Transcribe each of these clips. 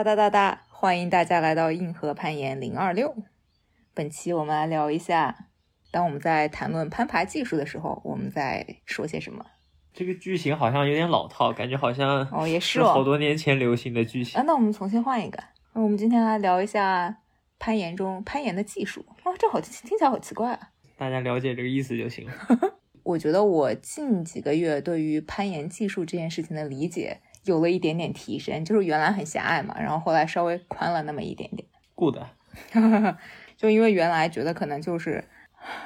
哒哒哒哒！欢迎大家来到硬核攀岩零二六。本期我们来聊一下，当我们在谈论攀爬技术的时候，我们在说些什么？这个剧情好像有点老套，感觉好像哦，也是是好多年前流行的句型。啊，那我们重新换一个。那我们今天来聊一下攀岩中攀岩的技术。哇，这好听起来好奇怪啊！大家了解这个意思就行了。我觉得我近几个月对于攀岩技术这件事情的理解有了一点点提升，就是原来很狭隘嘛，然后后来稍微宽了那么一点点。Good，就因为原来觉得可能就是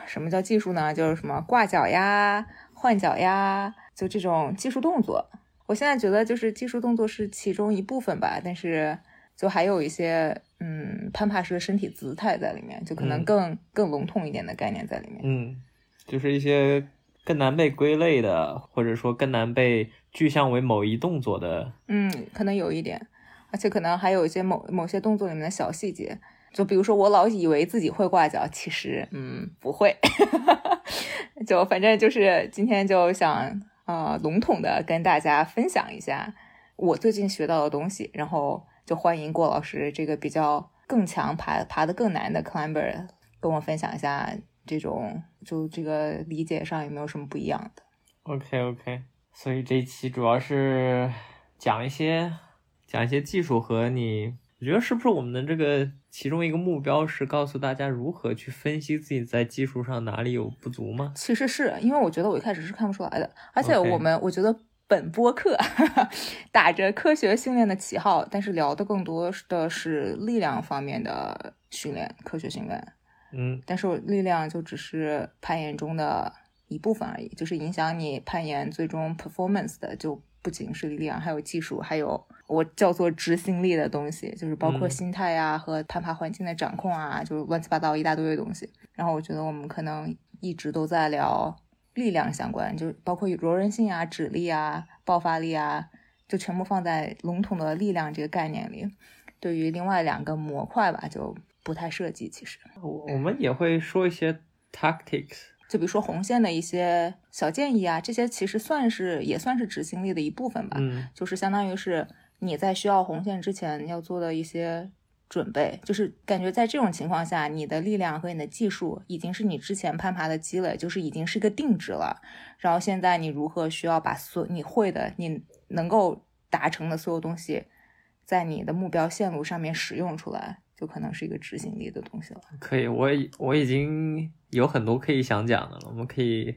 什么叫技术呢？就是什么挂脚呀、换脚呀，就这种技术动作。我现在觉得就是技术动作是其中一部分吧，但是就还有一些嗯攀爬式的身体姿态在里面，就可能嗯更、更笼统一点的概念在里面。嗯，就是一些更难被归类的，或者说更难被具象为某一动作的。嗯，可能有一点，而且可能还有一些某某些动作里面的小细节，就比如说我老以为自己会挂脚，其实嗯不会，就反正就是今天就想呃笼统的跟大家分享一下我最近学到的东西，然后就欢迎郭老师这个比较更强爬爬得更难的 climber 跟我分享一下这种就这个理解上有没有什么不一样的。OK OK，所以这一期主要是讲一些讲一些技术和你，我觉得是不是我们的这个其中一个目标是告诉大家如何去分析自己在技术上哪里有不足吗？其实是因为我觉得我一开始是看不出来的，而且我们我觉得本播客 打着科学训练的旗号，但是聊的更多的是力量方面的训练，科学训练。嗯但是我力量就只是攀岩中的一部分而已，就是影响你攀岩最终 performance 的，就不仅是力量，还有技术，还有我叫做执行力的东西，就是包括嗯心态啊、和攀爬环境的掌控啊，就乱七八糟一大堆的东西。然后我觉得我们可能一直都在聊力量相关，就包括柔韧性啊、指力啊、爆发力啊，就全部放在笼统的力量这个概念里。对于另外两个模块吧，就不太涉及。其实，我我们也会说一些 tactics。就比如说红线的一些小建议啊，这些其实算是也算是执行力的一部分吧。嗯就是相当于是你在需要红线之前要做的一些准备，就是感觉在这种情况下，你的力量和你的技术已经是你之前攀爬的积累，就是已经是一个定值了。然后现在你如何需要把所你会的、你能够达成的所有东西，在你的目标线路上面使用出来，就可能是一个执行力的东西了。可以，我已我已经有很多可以想讲的了。我们可以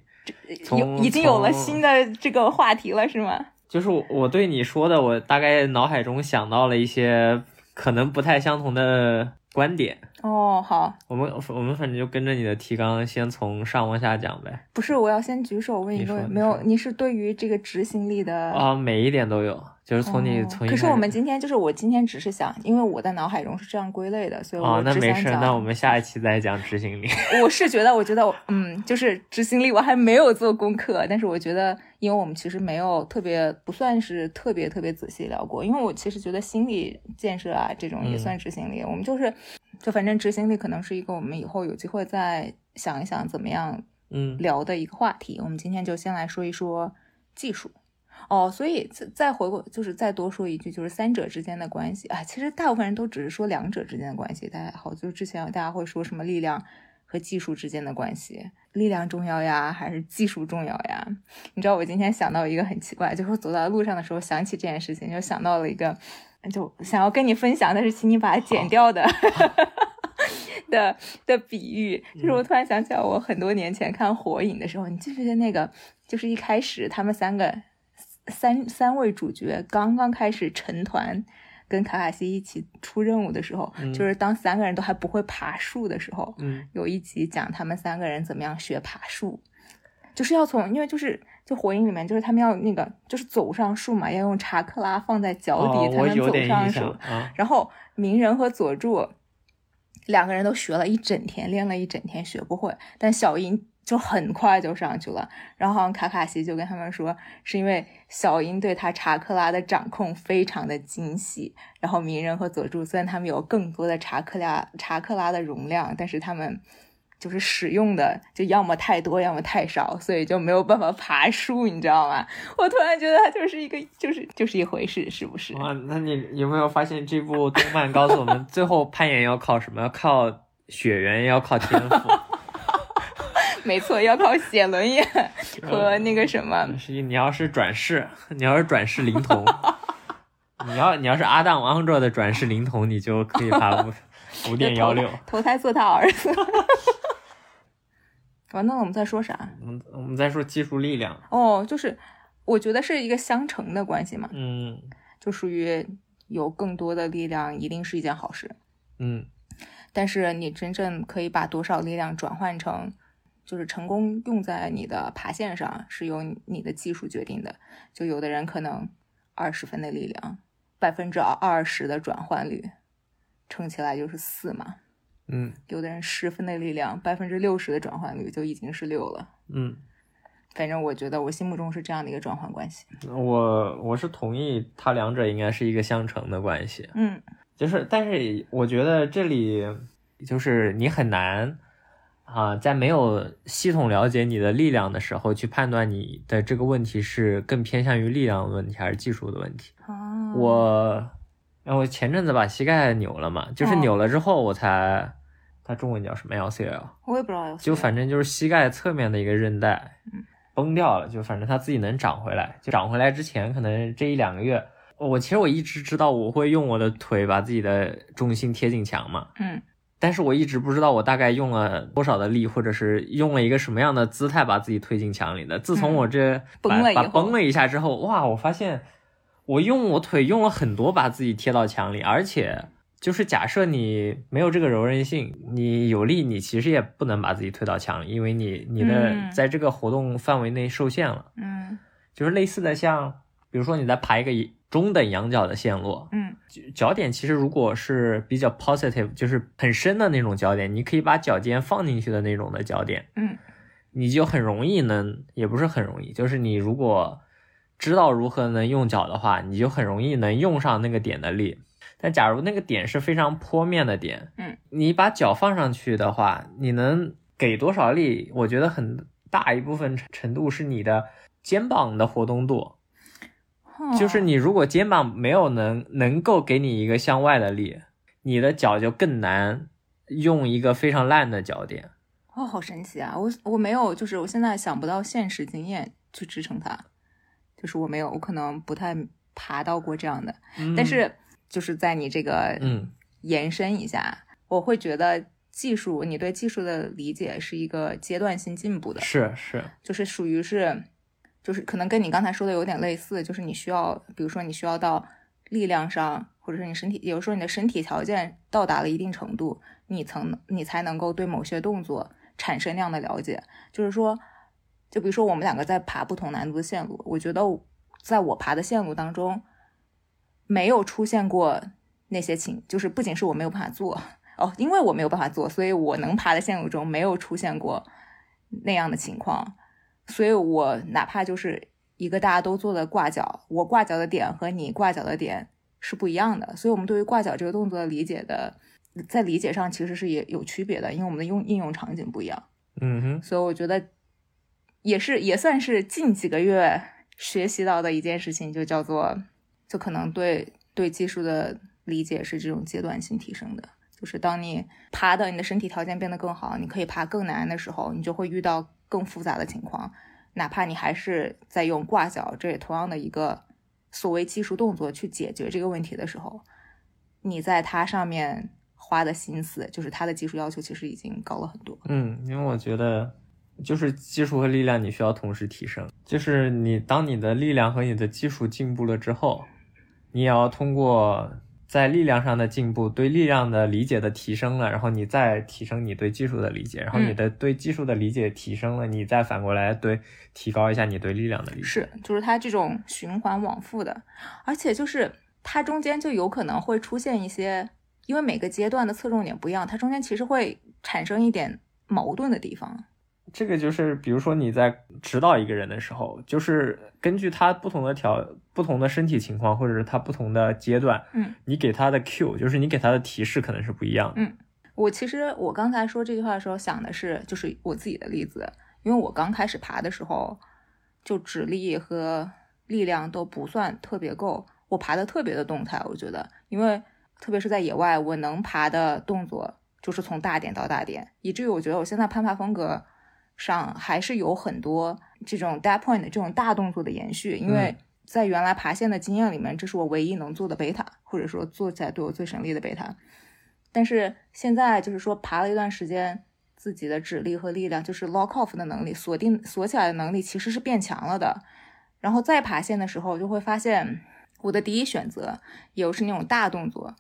有从已经有了新的这个话题了，是吗？就是我我对你说的，我大概脑海中想到了一些可能不太相同的观点。哦，好，我们我们反正就跟着你的提纲，先从上往下讲呗。不是，我要先举手问一个，没有，你是对于这个执行力的啊，每一点都有，就是从你、哦从可是我们今天就是我今天只是想，因为我在脑海中是这样归类的，所以啊我，那没事，只想讲。那我们下一期再讲执行力。我是觉得，我觉得，嗯，就是执行力我还没有做功课，但是我觉得，因为我们其实没有特别不算是特别特别仔细聊过，因为我其实觉得心理建设啊这种也嗯算执行力，我们就是就反正执行力可能是一个我们以后有机会再想一想怎么样嗯聊的一个话题。我们今天就先来说一说技术。哦，所以再再回过，就是再多说一句，就是三者之间的关系啊。其实大部分人都只是说两者之间的关系，大家好，就是之前大家会说什么力量和技术之间的关系，力量重要呀，还是技术重要呀？你知道我今天想到一个很奇怪，就是走在路上的时候想起这件事情，就想到了一个，就想要跟你分享，但是请你把它剪掉的。的的比喻，就是我突然想起来，我很多年前看《火影》的时候，你记不记得那个？就是一开始他们三个三三位主角刚刚开始成团，跟卡卡西一起出任务的时候，嗯就是当三个人都还不会爬树的时候，嗯有一集讲他们三个人怎么样学爬树，就是要从，因为就是就火影里面就是他们要那个就是走上树嘛，要用查克拉放在脚哦底，才能走上树。然后鸣人和佐助两个人都学了一整天，练了一整天学不会，但小樱就很快就上去了。然后好像卡卡西就跟他们说，是因为小樱对他查克拉的掌控非常的精细。然后鸣人和佐助虽然他们有更多的查克拉查克拉的容量，但是他们就是使用的就要么太多，要么太少，所以就没有办法爬树，你知道吗？我突然觉得它就是一个，就是就是一回事，是不是？哇，那你有没有发现这部动漫告诉我们，最后攀岩要靠什么？要靠血缘，要靠天赋。没错，要靠写轮眼 和那个什么。是你要是转世，你要是转世灵童，你要你要是阿当王者的转世灵童，你就可以爬五 五点幺六，投胎做他儿子。完了，我们在说啥？我们我们在说技术力量。哦，就是我觉得是一个相乘的关系嘛。嗯，就属于有更多的力量，一定是一件好事。嗯，但是你真正可以把多少力量转换成，就是成功用在你的爬线上，是由你的技术决定的。就有的人可能二十分的力量，百分之二十的转换率，乘起来就是四嘛。嗯有的人十分的力量，百分之六十的转换率就已经是六了。嗯，反正我觉得我心目中是这样的一个转换关系。我我是同意，它两者应该是一个相乘的关系。嗯就是，但是我觉得这里就是你很难啊，在没有系统了解你的力量的时候，去判断你的这个问题是更偏向于力量的问题还是技术的问题。啊，我，然后我前阵子把膝盖扭了嘛，就是哦。扭了之后我才，它中文叫什么 LCL，我也不知道有就反正就是膝盖侧面的一个韧带嗯。崩掉了，就反正它自己能长回来。就长回来之前，可能这一两个月，我其实我一直知道我会用我的腿把自己的重心贴近墙嘛，嗯但是我一直不知道我大概用了多少的力，或者是用了一个什么样的姿态把自己推进墙里的。自从我这把、崩了把崩了一下之后，哇，我发现我用我腿用了很多把自己贴到墙里，而且就是假设你没有这个柔韧性，你有力，你其实也不能把自己推到墙里，因为你你的嗯在这个活动范围内受限了。嗯就是类似的像，比如说你在爬一个中等仰角的线路，嗯脚点其实如果是比较 positive，就是很深的那种脚点，你可以把脚尖放进去的那种的脚点，嗯你就很容易能，也不是很容易，就是你如果知道如何能用脚的话，你就很容易能用上那个点的力。但假如那个点是非常坡面的点，嗯，你把脚放上去的话，你能给多少力？我觉得很大一部分程度是你的肩膀的活动度，哦就是你如果肩膀没有能能够给你一个向外的力，你的脚就更难用一个非常烂的脚点。哦，好神奇啊！我我没有，就是我现在想不到现实经验去支撑它，就是我没有，我可能不太爬到过这样的。嗯但是就是在你这个嗯延伸一下，我会觉得技术，你对技术的理解是一个阶段性进步的，是是，就是属于是，就是可能跟你刚才说的有点类似，就是你需要，比如说你需要到力量上，或者是你身体，有时候你的身体条件到达了一定程度，你曾你才能够对某些动作产生那样的了解。就是说，就比如说我们两个在爬不同难度的线路，我觉得在我爬的线路当中，没有出现过那些情，就是不仅是我没有办法做哦，因为我没有办法做，所以我能爬的线路中没有出现过那样的情况，所以我哪怕就是一个大家都做的挂脚，我挂脚的点和你挂脚的点是不一样的，所以我们对于挂脚这个动作的理解的，在理解上其实是也有区别的，因为我们的用应用场景不一样。嗯哼，所以我觉得也是也算是近几个月学习到的一件事情，就叫做就可能对对技术的理解是这种阶段性提升的。就是当你爬的你的身体条件变得更好，你可以爬更难的时候，你就会遇到更复杂的情况。哪怕你还是在用挂脚，这也同样的一个所谓技术动作去解决这个问题的时候，你在它上面花的心思，就是它的技术要求其实已经高了很多。嗯，因为我觉得就是技术和力量你需要同时提升，就是你当你的力量和你的技术进步了之后，你也要通过在力量上的进步，对力量的理解的提升了，然后你再提升你对技术的理解，然后你的对技术的理解提升了，你再反过来对提高一下你对力量的理解。是，就是它这种循环往复的，而且就是它中间就有可能会出现一些，因为每个阶段的侧重点不一样，它中间其实会产生一点矛盾的地方。这个就是，比如说你在指导一个人的时候，就是根据他不同的条、不同的身体情况，或者是他不同的阶段，嗯，你给他的 Q，就是你给他的提示可能是不一样的。嗯。我其实我刚才说这句话的时候想的是，就是我自己的例子，因为我刚开始爬的时候，就指力和力量都不算特别够，我爬的特别的动态，我觉得，因为特别是在野外，我能爬的动作就是从大点到大点，以至于我觉得我现在攀爬风格上还是有很多这种 d e a point 这种大动作的延续，因为在原来爬线的经验里面，这是我唯一能做的贝塔，或者说做起来对我最省力的贝塔。但是现在就是说爬了一段时间，自己的指力和力量，就是 lock off 的能力，锁定锁起来的能力其实是变强了的。然后再爬线的时候，就会发现我的第一选择，也就是那种大动作，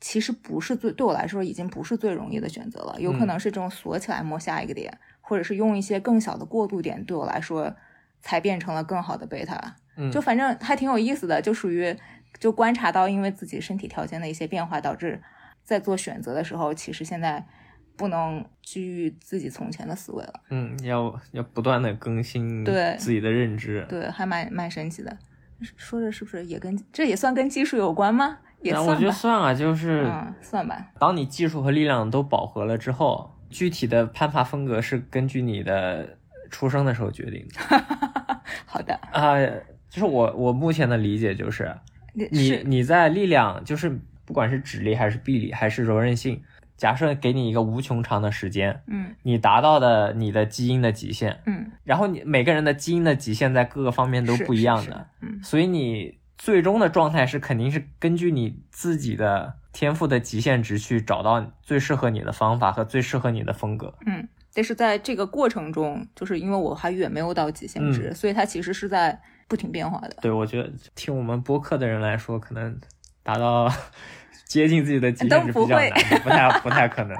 其实不是最对我来说已经不是最容易的选择了。有可能是这种锁起来摸下一个点，或者是用一些更小的过渡点，对我来说才变成了更好的贝塔。嗯就反正还挺有意思的，就属于就观察到，因为自己身体条件的一些变化，导致在做选择的时候，其实现在不能拘于自己从前的思维了。嗯，要要不断的更新对自己的认知。对，还蛮蛮神奇的。说着是不是也跟这也算跟技术有关吗？也但我觉得算吧。算啊，就是嗯，算吧。当你技术和力量都饱和了之后，具体的攀爬风格是根据你的出生的时候决定的。好的，啊、就是我我目前的理解就是，你是你在力量，就是不管是指力还是臂力还是柔韧性，假设给你一个无穷长的时间，嗯。你达到的你的基因的极限，嗯。然后你每个人的基因的极限在各个方面都不一样的，嗯。所以你最终的状态是肯定是根据你自己的天赋的极限值去找到最适合你的方法和最适合你的风格。嗯。但是在这个过程中，就是因为我还远没有到极限值，嗯所以它其实是在不停变化的。对我觉得听我们播客的人来说，可能达到 接近自己的极限是比较不太不太可能。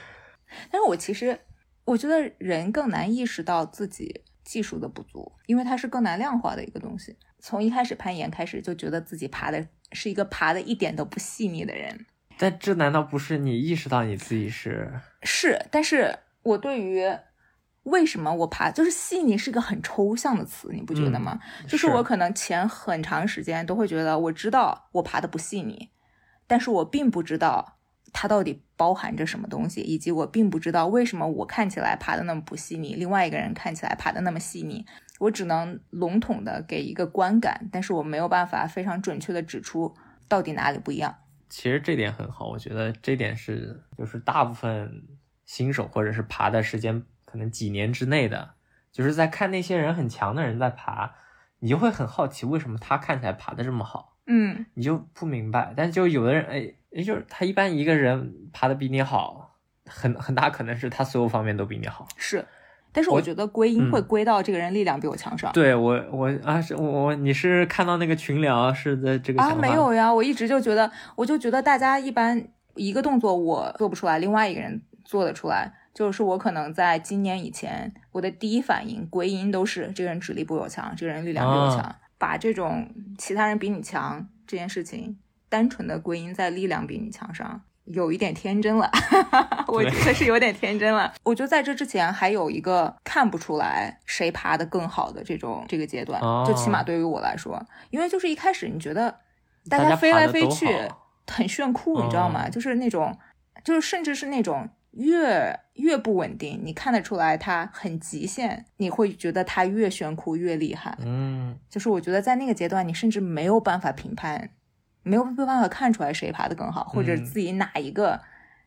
但是我其实我觉得人更难意识到自己技术的不足，因为它是更难量化的一个东西。从一开始攀岩开始，就觉得自己爬的是一个爬的一点都不细腻的人，但这难道不是你意识到你自己是？是。但是我对于为什么我爬，就是细腻是一个很抽象的词，你不觉得吗？就是我可能前很长时间都会觉得我知道我爬的不细腻，但是我并不知道它到底包含着什么东西，以及我并不知道为什么我看起来爬的那么不细腻，另外一个人看起来爬的那么细腻。我只能笼统的给一个观感，但是我没有办法非常准确的指出到底哪里不一样。其实这点很好，我觉得这点是就是大部分新手或者是爬的时间可能几年之内的，就是在看那些人很强的人在爬，你就会很好奇为什么他看起来爬的这么好，嗯，你就不明白。但就有的人，哎，也就是他一般一个人爬的比你好，很很大可能是他所有方面都比你好。是。但是我我觉得归因嗯会归到这个人力量比我强上。对我我啊是我我你是看到那个群聊是在这个啊，没有呀，我一直就觉得，我就觉得大家一般一个动作我做不出来，另外一个人做得出来。就是我可能在今年以前，我的第一反应归因都是这个人指力比我强，这个人力量比我强，啊把这种其他人比你强这件事情单纯的归因在力量比你强上。有一点天真了，我觉得是有点天真了。我觉得在这之前还有一个看不出来谁爬得更好的这种这个阶段，哦就起码对于我来说，因为就是一开始你觉得大大家飞来飞去很炫酷，你知道吗？哦就是那种，就是甚至是那种越越不稳定，你看得出来它很极限，你会觉得它越炫酷越厉害。嗯就是我觉得在那个阶段，你甚至没有办法评判，没有没有办法看出来谁爬得更好，或者嗯。自己哪一个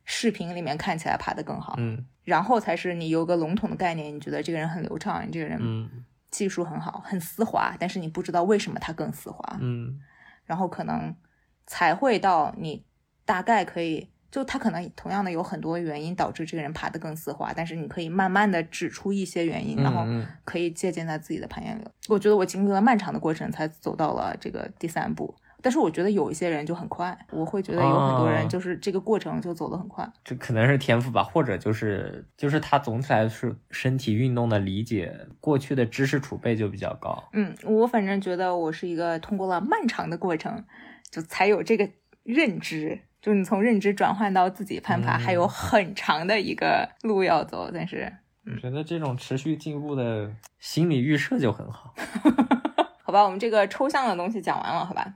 视频里面看起来爬得更好，嗯。然后才是你有个笼统的概念，你觉得这个人很流畅，你这个人嗯。技术很好，很丝滑，但是你不知道为什么他更丝滑，嗯。然后可能才会到你大概可以，就他可能同样的有很多原因导致这个人爬得更丝滑，但是你可以慢慢的指出一些原因，然后可以借鉴在自己的攀岩里。我觉得我经历了漫长的过程才走到了这个第三步。但是我觉得有一些人就很快，我会觉得有很多人哦就是这个过程就走得很快。这可能是天赋吧，或者就是就是他总体来说身体运动的理解，过去的知识储备就比较高。嗯，我反正觉得我是一个通过了漫长的过程，就才有这个认知。就你从认知转换到自己攀爬，嗯还有很长的一个路要走。但是，我觉得这种持续进步的心理预设就很好。好吧，我们这个抽象的东西讲完了，好吧？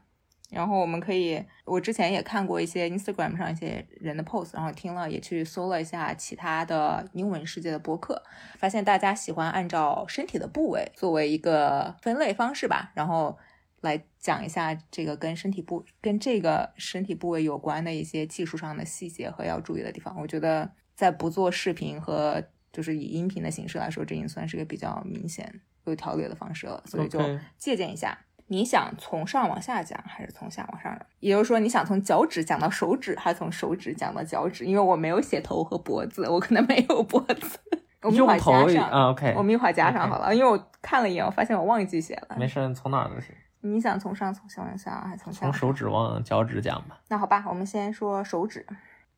然后我们可以，我之前也看过一些 Instagram 上一些人的 post，然后听了也去搜了一下其他的英文世界的博客，发现大家喜欢按照身体的部位作为一个分类方式吧，然后来讲一下这个跟身体部跟这个身体部位有关的一些技术上的细节和要注意的地方。我觉得在不做视频和就是以音频的形式来说，这已经算是个比较明显有条理的方式了，所以就借鉴一下。你想从上往下讲，还是从下往上讲？也就是说，你想从脚趾讲到手指，还是从手指讲到脚趾？因为我没有写头和脖子，我可能没有脖子。我们一会儿用头加上，啊，OK，我们一会儿加上好了，因为我看了一眼，我发现我忘记写了。没事，从哪儿都行，你想从上从下往下，还是从下？从手指往脚趾讲吧。那好吧，我们先说手指，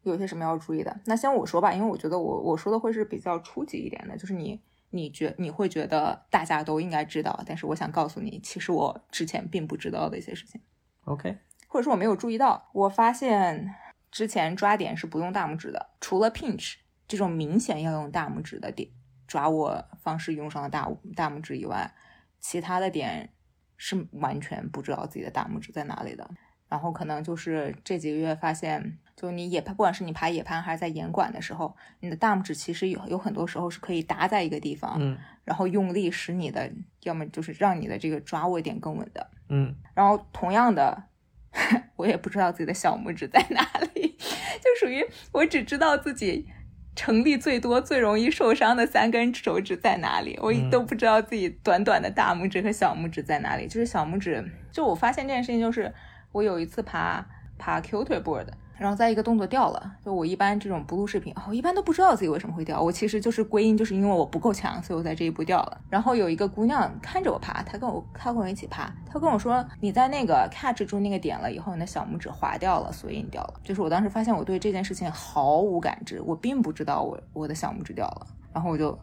有些什么要注意的？那先我说吧，因为我觉得我我说的会是比较初级一点的，就是你你觉你会觉得大家都应该知道，但是我想告诉你，其实我之前并不知道的一些事情，OK，或者说我没有注意到。我发现之前抓点是不用大拇指的，除了 pinch 这种明显要用大拇指的点抓握方式用上了大大拇指以外，其他的点是完全不知道自己的大拇指在哪里的。然后可能就是这几个月发现，就你野攀，不管是你爬野攀还是在岩馆的时候，你的大拇指其实有有很多时候是可以搭在一个地方，嗯然后用力使你的，要么就是让你的这个抓握点更稳的。嗯然后同样的，我也不知道自己的小拇指在哪里，就属于我只知道自己成立最多、最容易受伤的三根手指在哪里，我嗯都不知道自己短短的大拇指和小拇指在哪里。就是小拇指，就我发现这件事情，就是我有一次爬爬 Q 腿 board。然后再一个动作掉了，就我一般这种不录视频，我一般都不知道自己为什么会掉。我其实就是归因，就是因为我不够强，所以我在这一步掉了。然后有一个姑娘看着我爬，她跟我她跟我一起爬，她跟我说你在那个 catch 住那个点了以后，你的小拇指划掉了，所以你掉了。就是我当时发现我对这件事情毫无感知，我并不知道我我的小拇指掉了，然后我就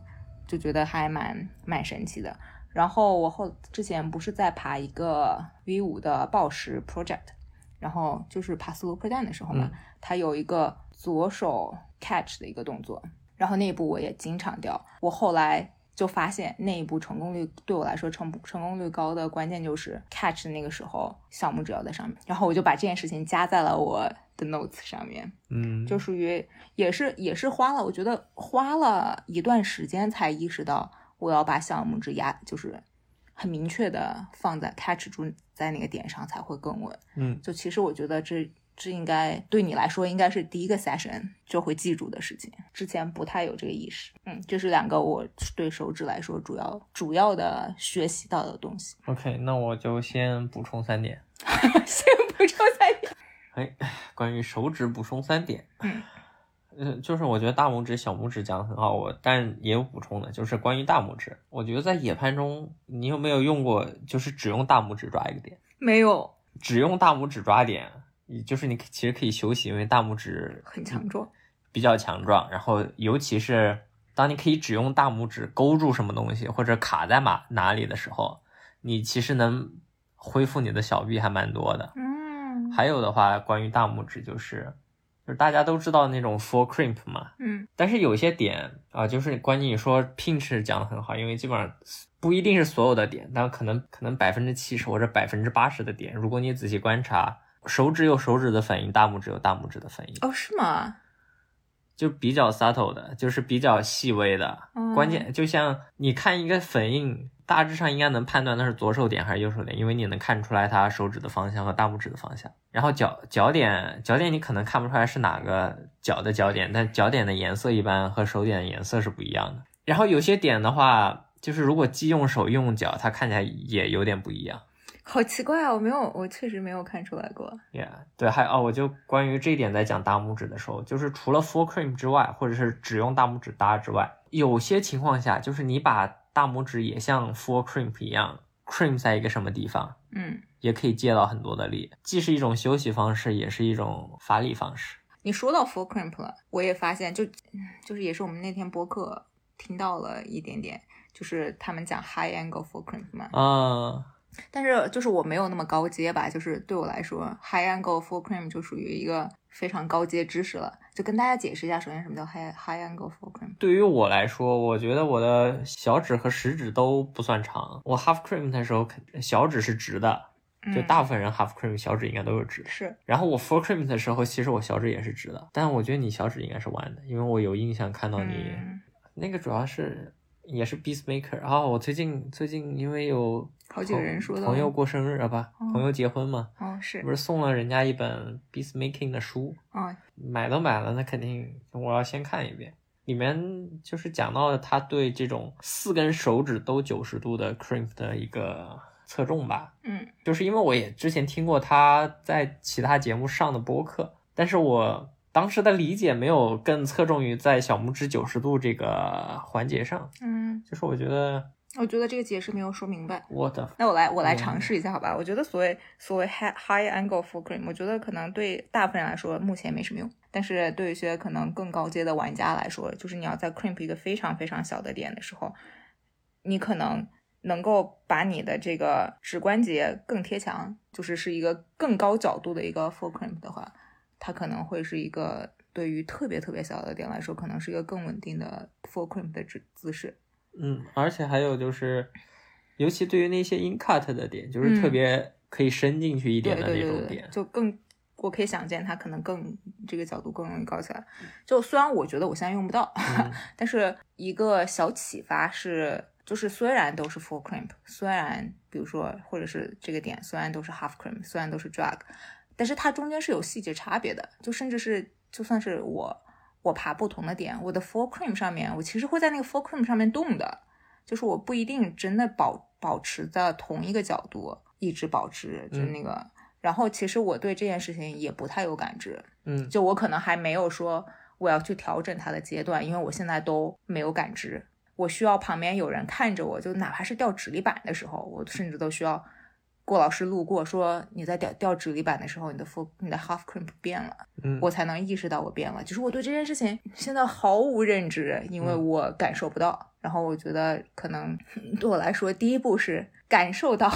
就觉得还蛮蛮神奇的。然后我后之前不是在爬一个 V 五的暴食 project，然后就是爬 slow p r e d a n 的时候嘛，嗯它有一个左手 catch 的一个动作，然后那一步我也经常掉。我后来就发现那一步成功率对我来说成成功率高的关键就是 catch 的那个时候小拇指要在上面，然后我就把这件事情加在了我的 notes 上面。嗯，就属于也是也是花了，我觉得花了一段时间才意识到我要把小拇指压，就是很明确的放在 catch 住在那个点上才会更稳。嗯就其实我觉得这这应该对你来说应该是第一个 session 就会记住的事情，之前不太有这个意识。嗯，这是两个我对手指来说主要主要的学习到的东西。OK，那我就先补充三点。先补充三点。哎，关于手指补充三点，嗯，呃，就是我觉得大拇指、小拇指讲得很好，我但也有补充的，就是关于大拇指，我觉得在野攀中，你有没有用过，就是只用大拇指抓一个点，没有，只用大拇指抓点，就是你其实可以休息，因为大拇指很强壮。比较强壮，然后尤其是当你可以只用大拇指勾住什么东西或者卡在哪哪里的时候，你其实能恢复你的小臂还蛮多的。嗯还有的话，关于大拇指就是，就是大家都知道那种 for crimp 嘛，嗯但是有些点啊、就是关键你说 pinch 讲的很好，因为基本上不一定是所有的点，但可能可能百分之七十或者百分之八十的点，如果你仔细观察，手指有手指的反应，大拇指有大拇指的反应。哦，是吗？就比较 subtle 的，就是比较细微的。嗯关键就像你看一个粉印，大致上应该能判断那是左手点还是右手点，因为你能看出来它手指的方向和大拇指的方向。然后脚脚点脚点你可能看不出来是哪个脚的脚点，但脚点的颜色一般和手点的颜色是不一样的。然后有些点的话，就是如果既用手又用脚，它看起来也有点不一样。好奇怪啊！我没有，我确实没有看出来过。Yeah，对，还哦，我就关于这一点在讲大拇指的时候，就是除了 full cream 之外，或者是只用大拇指搭之外，有些情况下，就是你把大拇指也像 full crimp 一样，crimp 在一个什么地方，嗯，也可以借到很多的力，既是一种休息方式，也是一种发力方式。你说到 full crimp 了，我也发现就就是也是我们那天播客听到了一点点，就是他们讲 high angle full crimp 嘛，嗯，但是就是我没有那么高阶吧，就是对我来说，high angle full cramp 就属于一个非常高阶知识了。就跟大家解释一下，首先什么叫 high high angle full cramp。对于我来说，我觉得我的小指和食指都不算长。我 half cream 的时候，小指是直的，就嗯大部分人 half cream 小指应该都是直的。是然后我 full cream 的时候，其实我小指也是直的，但我觉得你小指应该是弯的，因为我有印象看到你、嗯那个主要是也是 Beast Maker 啊、我最近最近因为有好几个人说的朋友过生日啊吧，哦。朋友结婚嘛，哦是。不是送了人家一本 Beast Making 的书，啊买都买了，那肯定我要先看一遍。里面就是讲到了他对这种四根手指都九十度的 crimp 的一个侧重吧，嗯。就是因为我也之前听过他在其他节目上的播客，但是我当时的理解没有更侧重于在小拇指九十度这个环节上，嗯，就是我觉得我觉得这个解释没有说明白。我的那我来我来嗯尝试一下好吧？我觉得所谓所谓 high high angle full cream，我觉得可能对大部分人来说目前没什么用，但是对一些可能更高阶的玩家来说，就是你要在 crimp 一个非常非常小的点的时候，你可能能够把你的这个指关节更贴墙，就是是一个更高角度的一个 full crimp 的话，它可能会是一个对于特别特别小的点来说，可能是一个更稳定的 full crimp 的姿姿势。嗯，而且还有就是，尤其对于那些 in cut 的点，就是特嗯别可以伸进去一对点的对对对，那种点，就更我可以想见它可能更这个角度更容易高起来。就虽然我觉得我现在用不到，嗯 但是一个小启发是，就是虽然都是 full crimp，虽然比如说或者是这个点虽然都是 half crimp，虽然都是 drag，但是它中间是有细节差别的。就甚至是就算是我我爬不同的点，我的 full cream 上面，我其实会在那个 full cream 上面动的，就是我不一定真的保保持在同一个角度一直保持，就是嗯那个。然后其实我对这件事情也不太有感知，嗯就我可能还没有说我要去调整它的阶段，因为我现在都没有感知。我需要旁边有人看着我，就哪怕是掉指力板的时候，我甚至都需要郭老师路过说你在掉掉指力板的时候，你的 full 你的 half crimp 变了，嗯，我才能意识到我变了。就是我对这件事情现在毫无认知，因为嗯我感受不到。然后我觉得可能 对我来说，第一步是感受到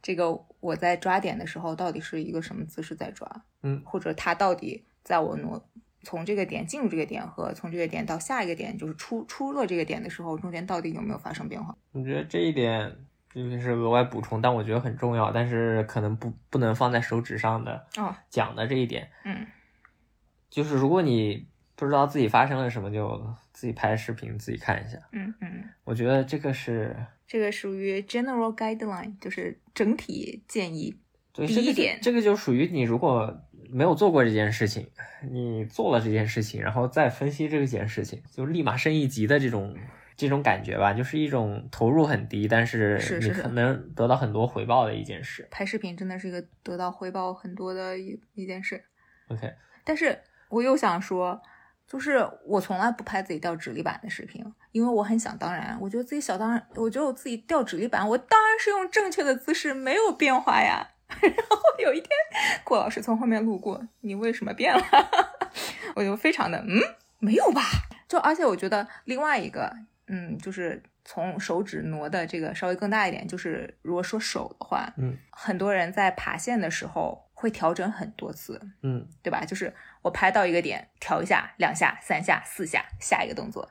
这个我在抓点的时候到底是一个什么姿势在抓，嗯或者它到底在我挪从这个点进入这个点和从这个点到下一个点，就是出出了这个点的时候，中间到底有没有发生变化？我觉得这一点就是额外补充，但我觉得很重要，但是可能不不能放在手指上的哦，讲的这一点，嗯就是如果你不知道自己发生了什么，就自己拍视频自己看一下。嗯嗯，我觉得这个是这个属于 general guideline，就是整体建议。对第一点这个就属于你如果没有做过这件事情，你做了这件事情，然后再分析这件事情，就立马升一级的这种这种感觉吧，就是一种投入很低，但是你可能得到很多回报的一件事。拍视频真的是一个得到回报很多的一一件事。OK，但是我又想说，就是我从来不拍自己掉指力板的视频，因为我很想当然，我觉得自己想当然，我觉得我自己掉指力板，我当然是用正确的姿势，没有变化呀。然后有一天，郭老师从后面路过，你为什么变了？我就非常的嗯，没有吧？就而且我觉得另外一个，嗯，就是从手指挪的这个稍微更大一点，就是如果说手的话，嗯，很多人在爬线的时候会调整很多次，嗯对吧？就是我拍到一个点，调一下、两下、三下、四下，下一个动作，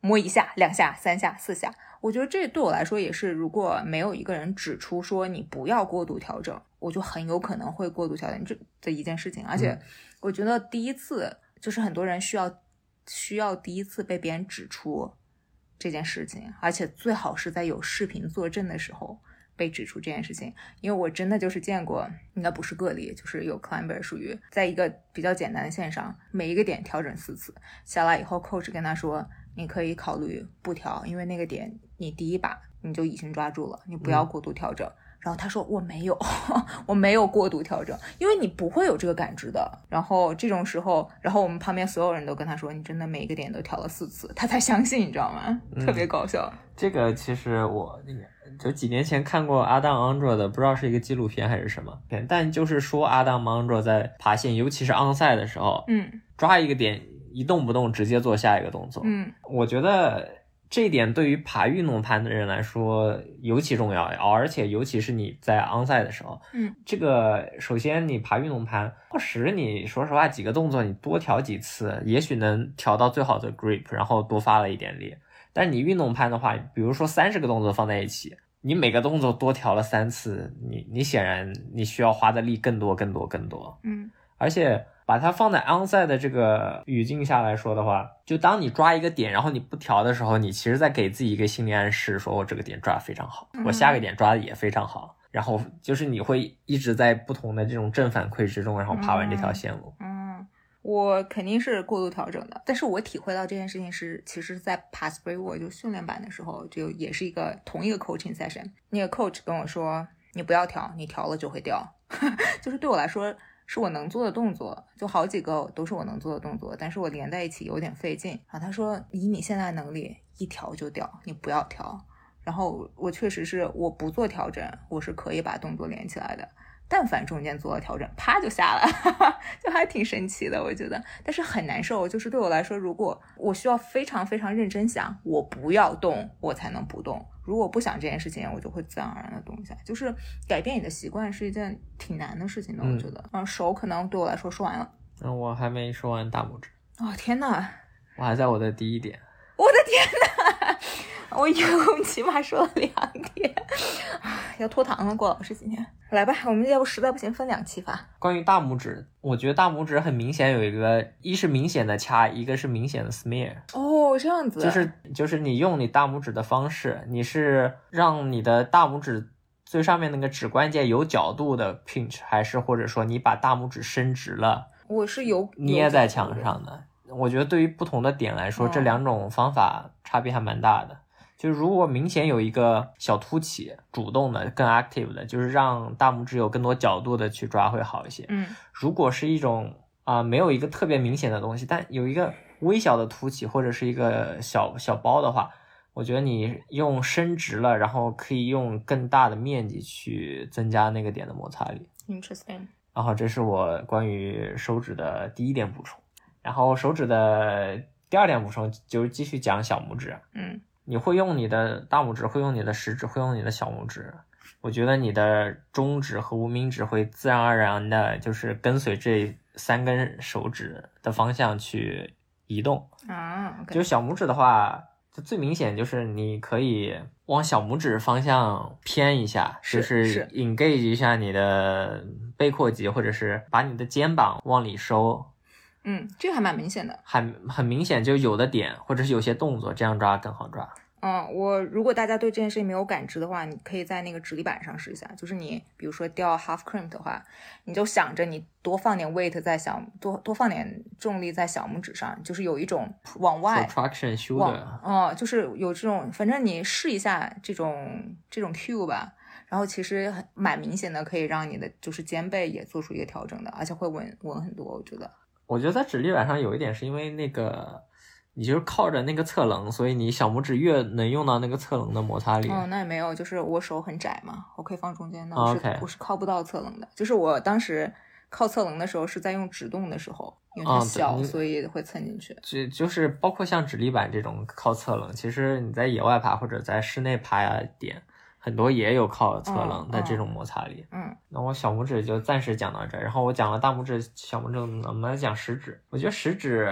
摸一下、两下、三下、四下。我觉得这对我来说也是，如果没有一个人指出说你不要过度调整，我就很有可能会过度调整这的一件事情。而且嗯我觉得第一次就是很多人需要需要第一次被别人指出这件事情，而且最好是在有视频作证的时候。被指出这件事情，因为我真的就是见过，应该不是个例，就是有 climber 属于在一个比较简单的线上，每一个点调整四次，下来以后，coach 跟他说，你可以考虑不调，因为那个点你第一把你就已经抓住了，你不要嗯过度调整。然后他说我没有，我没有过度调整，因为你不会有这个感知的。然后这种时候，然后我们旁边所有人都跟他说，你真的每一个点都调了四次，他才相信，你知道吗？特别搞笑。这个其实我那个就几年前看过阿当安卓的，不知道是一个纪录片还是什么片，但就是说阿当安卓在爬线，尤其是昂赛的时候，嗯抓一个点一动不动，直接做下一个动作。嗯我觉得这一点对于爬运动攀的人来说尤其重要，而且尤其是你在 onsite 的时候，嗯，这个首先你爬运动攀，确实你说实话几个动作你多调几次，也许能调到最好的 grip，然后多发了一点力。但你运动攀的话，比如说三十个动作放在一起，你每个动作多调了三次，你你显然你需要花的力更多更多更多。嗯而且把它放在 onside 的这个语境下来说的话，就当你抓一个点，然后你不调的时候，你其实在给自己一个心理暗示，说我这个点抓的非常好，我下个点抓的也非常好。然后就是你会一直在不同的这种正反馈之中，然后爬完这条线路。嗯，我肯定是过度调整的，但是我体会到这件事情是，其实，在 Pass 我就训练版的时候，就也是一个同一个 coaching session，那个 coach 跟我说，你不要调，你调了就会掉，就是对我来说。是我能做的动作，就好几个都是我能做的动作，但是我连在一起有点费劲。然后他说，以你现在能力，一调就掉，你不要调。然后我确实是我不做调整，我是可以把动作连起来的。但凡中间做了调整，啪就下来哈哈，就还挺神奇的，我觉得。但是很难受，就是对我来说，如果我需要非常非常认真想，我不要动，我才能不动。如果不想这件事情，我就会自然而然的动一下。就是改变你的习惯是一件挺难的事情的，我觉得。嗯，手可能对我来说说完了。嗯，我还没说完大拇指。哦天呐，我还在我的第一点。我的天呐，我一共起码说了两点，要拖堂了。郭老师今天来吧，我们要不实在不行分两期发。关于大拇指，我觉得大拇指很明显有一个，一是明显的掐，一个是明显的 smear。哦，这样子。就是就是你用你大拇指的方式，你是让你的大拇指最上面那个指关节有角度的 pinch，还是或者说你把大拇指伸直了？我是有捏在墙上的。我觉得对于不同的点来说，这两种方法差别还蛮大的。就是如果明显有一个小凸起，主动的、更 active 的，就是让大拇指有更多角度的去抓会好一些。嗯，如果是一种啊没有一个特别明显的东西，但有一个微小的凸起或者是一个小小包的话，我觉得你用伸直了，然后可以用更大的面积去增加那个点的摩擦力。Interesting。然后这是我关于手指的第一点补充。然后手指的第二点补充就是继续讲小拇指。嗯，你会用你的大拇指，会用你的食指，会用你的小拇指。我觉得你的中指和无名指会自然而然的，就是跟随这三根手指的方向去移动。啊，就是小拇指的话，就最明显就是你可以往小拇指方向偏一下，就是 engage 一下你的背阔肌，或者是把你的肩膀往里收。嗯，这个还蛮明显的，很很明显，就有的点或者是有些动作，这样抓更好抓。嗯，我如果大家对这件事情没有感知的话，你可以在那个直立板上试一下。就是你比如说掉 half crimp 的话，你就想着你多放点 weight 在小多多放点重力在小拇指上，就是有一种往外 traction shoulder，往嗯，就是有这种，反正你试一下这种这种 cue 吧。然后其实蛮明显的，可以让你的就是肩背也做出一个调整的，而且会稳稳很多，我觉得。我觉得在指力板上有一点是因为那个，你就是靠着那个侧棱，所以你小拇指越能用到那个侧棱的摩擦力。哦，那也没有，就是我手很窄嘛，我可以放中间。那我是我是靠不到侧棱的，就是我当时靠侧棱的时候是在用指动的时候，因为它小，所以会蹭进去。就就是包括像指力板这种靠侧棱，其实你在野外爬或者在室内爬呀点。很多也有靠侧棱的这种摩擦力，嗯，那我小拇指就暂时讲到这儿，然后我讲了大拇指、小拇指，我们来讲食指。我觉得食指，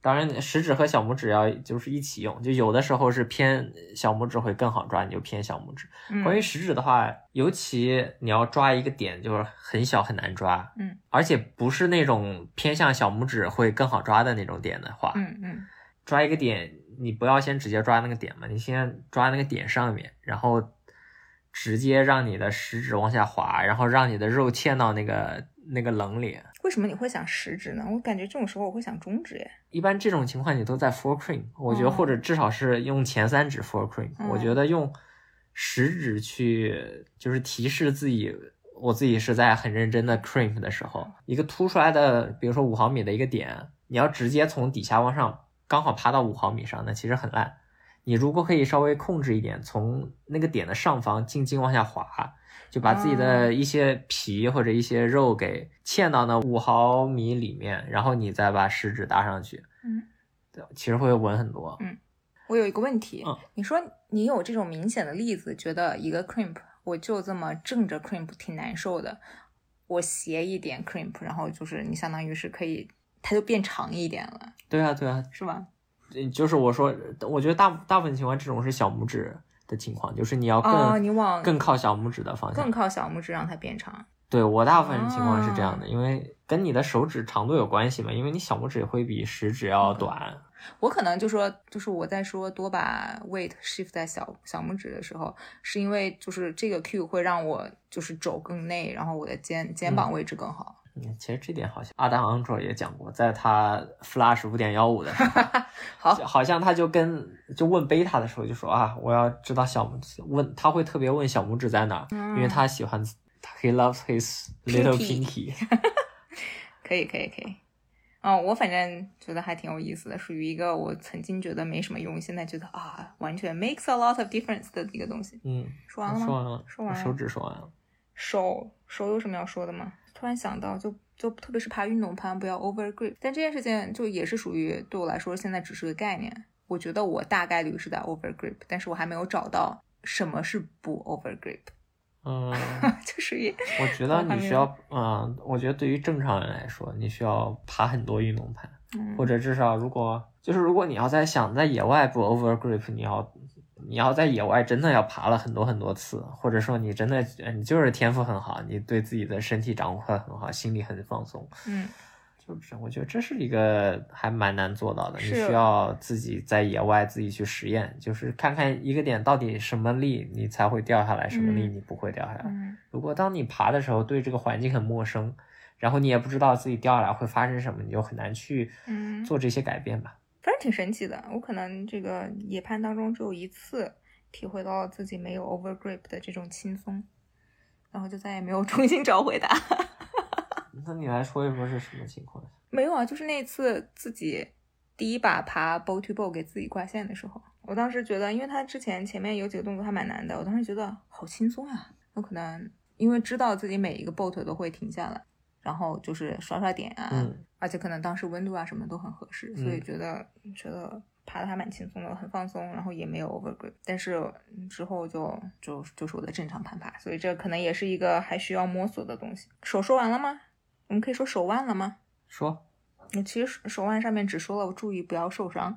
当然食指和小拇指要就是一起用，就有的时候是偏小拇指会更好抓，你就偏小拇指。关于食指的话，尤其你要抓一个点就是很小很难抓，嗯，而且不是那种偏向小拇指会更好抓的那种点的话，嗯嗯，抓一个点，你不要先直接抓那个点嘛，你先抓那个点上面，然后。直接让你的食指往下滑，然后让你的肉嵌到那个那个棱里。为什么你会想食指呢？我感觉这种时候我会想中指耶。一般这种情况你都在 four cream，我觉得或者至少是用前三指 four cream。我觉得用食指去就是提示自己，我自己是在很认真的 cream 的时候，一个凸出来的，比如说五毫米的一个点，你要直接从底下往上刚好爬到五毫米上，那其实很烂。你如果可以稍微控制一点，从那个点的上方静静往下滑，就把自己的一些皮或者一些肉给嵌到那五毫米里面，然后你再把食指搭上去，嗯，对，其实会稳很多。嗯，我有一个问题，嗯，你说你有这种明显的例子，觉得一个 crimp 我就这么正着 crimp 挺难受的，我斜一点 crimp，然后就是你相当于是可以，它就变长一点了。对啊，对啊，是吧？就是我说，我觉得大大部分情况这种是小拇指的情况，就是你要更、哦，你往更靠小拇指的方向更。靠小拇指让它变长。对我大部分情况是这样的，哦因为跟你的手指长度有关系嘛，因为你小拇指会比食指要短。我可能就说，就是我在说多把 weight shift 在小小拇指的时候，是因为就是这个 Q 会让我就是肘更内，然后我的肩肩膀位置更好。嗯，其实这点好像阿丹昂卓也讲过，在他 Flash 五点幺五的时候，好就好像他就跟就问贝塔的时候就说啊，我要知道小拇指，问他会特别问小拇指在哪儿，因为他喜欢，he loves his little Pinky。可以，可以，可以。嗯，我反正觉得还挺有意思的，属于一个我曾经觉得没什么用，现在觉得啊，完全 makes a lot of difference 的一个东西。嗯，说完了吗？说完了，说完了手指说完了。手手有什么要说的吗？突然想到就，就特别是爬运动攀，不要 over grip。但这件事情就也是属于对我来说，现在只是个概念。我觉得我大概率是在 over grip，但是我还没有找到什么是不 over grip，嗯，就是也我觉 得你需要，嗯，我觉得对于正常人来说，你需要爬很多运动攀，嗯或者至少如果就是如果你要在想在野外不 over grip，你要你要在野外真的要爬了很多很多次，或者说你真的呃你就是天赋很好，你对自己的身体掌握的很好，心里很放松，嗯就是我觉得这是一个还蛮难做到的，你需要自己在野外自己去实验，就是看看一个点到底什么力你才会掉下来，什么力嗯你不会掉下来。嗯如果当你爬的时候对这个环境很陌生，然后你也不知道自己掉下来会发生什么，你就很难去嗯，做这些改变吧。反正挺神奇的。我可能这个野攀当中只有一次体会到了自己没有 over grip 的这种轻松，然后就再也没有 重新找回它。那你来说一说是什么情况？没有啊，就是那次自己第一把爬 bow to bow 给自己挂线的时候，我当时觉得，因为他之前前面有几个动作还蛮难的，我当时觉得好轻松呀。我可能因为知道自己每一个 boat 都会停下来，然后就是刷刷点啊，嗯而且可能当时温度啊什么都很合适，所以嗯觉得、觉得爬的还蛮轻松的，很放松，然后也没有 over grip。但是嗯之后就就就是我的正常攀爬，所以这可能也是一个还需要摸索的东西。手说完了吗？我们可以说手腕了吗？说，我其实手手腕上面只说了，我注意不要受伤，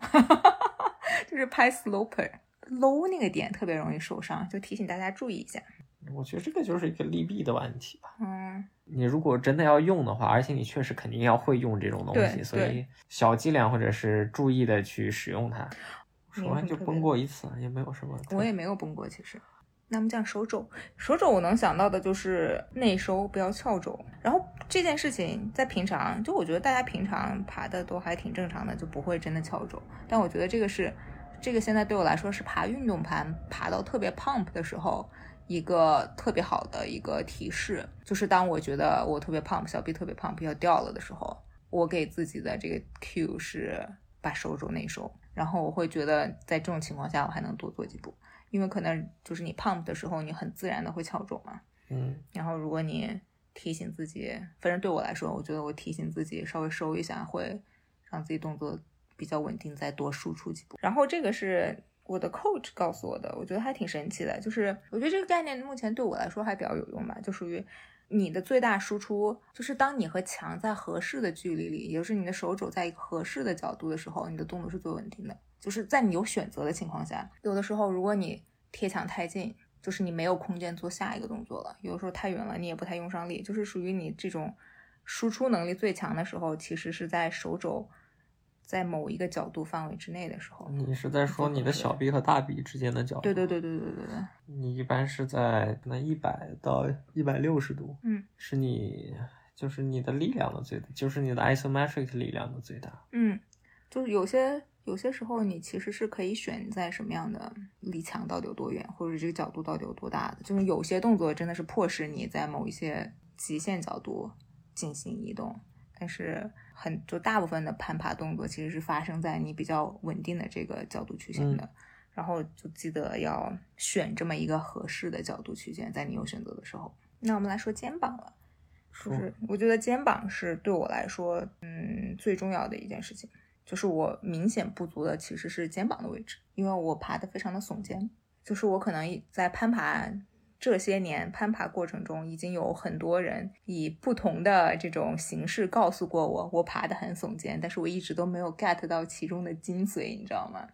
就是拍 sloper low 那个点特别容易受伤，就提醒大家注意一下。我觉得这个就是一个利弊的问题吧。嗯，你如果真的要用的话，而且你确实肯定要会用这种东西，所以小剂量或者是注意的去使用它。没手腕就崩过一次，也没有什么。我也没有崩过，其实。那么讲手肘，手肘我能想到的就是内收，不要翘肘。然后这件事情在平常，就我觉得大家平常爬的都还挺正常的，就不会真的翘肘。但我觉得这个是，这个现在对我来说是爬运动盘爬到特别 pump 的时候，一个特别好的一个提示，就是当我觉得我特别 pump，小臂特别 pump 要掉了的时候，我给自己的这个 Q 是把手肘内收，然后我会觉得在这种情况下我还能多做几步。因为可能就是你 pump 的时候，你很自然的会翘肘嘛。嗯，然后如果你提醒自己，反正对我来说，我觉得我提醒自己稍微收一下，会让自己动作比较稳定，再多输出几步。然后这个是我的 coach 告诉我的，我觉得还挺神奇的。就是我觉得这个概念目前对我来说还比较有用吧，就属于你的最大输出，就是当你和墙在合适的距离里，也就是你的手肘在一个合适的角度的时候，你的动作是最稳定的。就是在你有选择的情况下，有的时候如果你贴墙太近，就是你没有空间做下一个动作了；有的时候太远了，你也不太用上力，就是属于你这种输出能力最强的时候，其实是在手肘在某一个角度范围之内的时候。你是在说你的小臂和大臂之间的角度？对对对对对对对，你一般是在可能一百到一百六十度，嗯是你就是你的力量的最大，就是你的 isometric 力量的最大。嗯，就是有些有些时候你其实是可以选在什么样的离墙到底有多远，或者这个角度到底有多大的。就是有些动作真的是迫使你在某一些极限角度进行移动，但是很就大部分的攀爬动作其实是发生在你比较稳定的这个角度曲线的。然后就记得要选这么一个合适的角度区间，在你有选择的时候。那我们来说肩膀了。就说是我觉得肩膀是对我来说，嗯，最重要的一件事情。就是我明显不足的其实是肩膀的位置，因为我爬得非常的耸肩。就是我可能在攀爬这些年攀爬过程中，已经有很多人以不同的这种形式告诉过我，我爬得很耸肩，但是我一直都没有 get 到其中的精髓，你知道吗？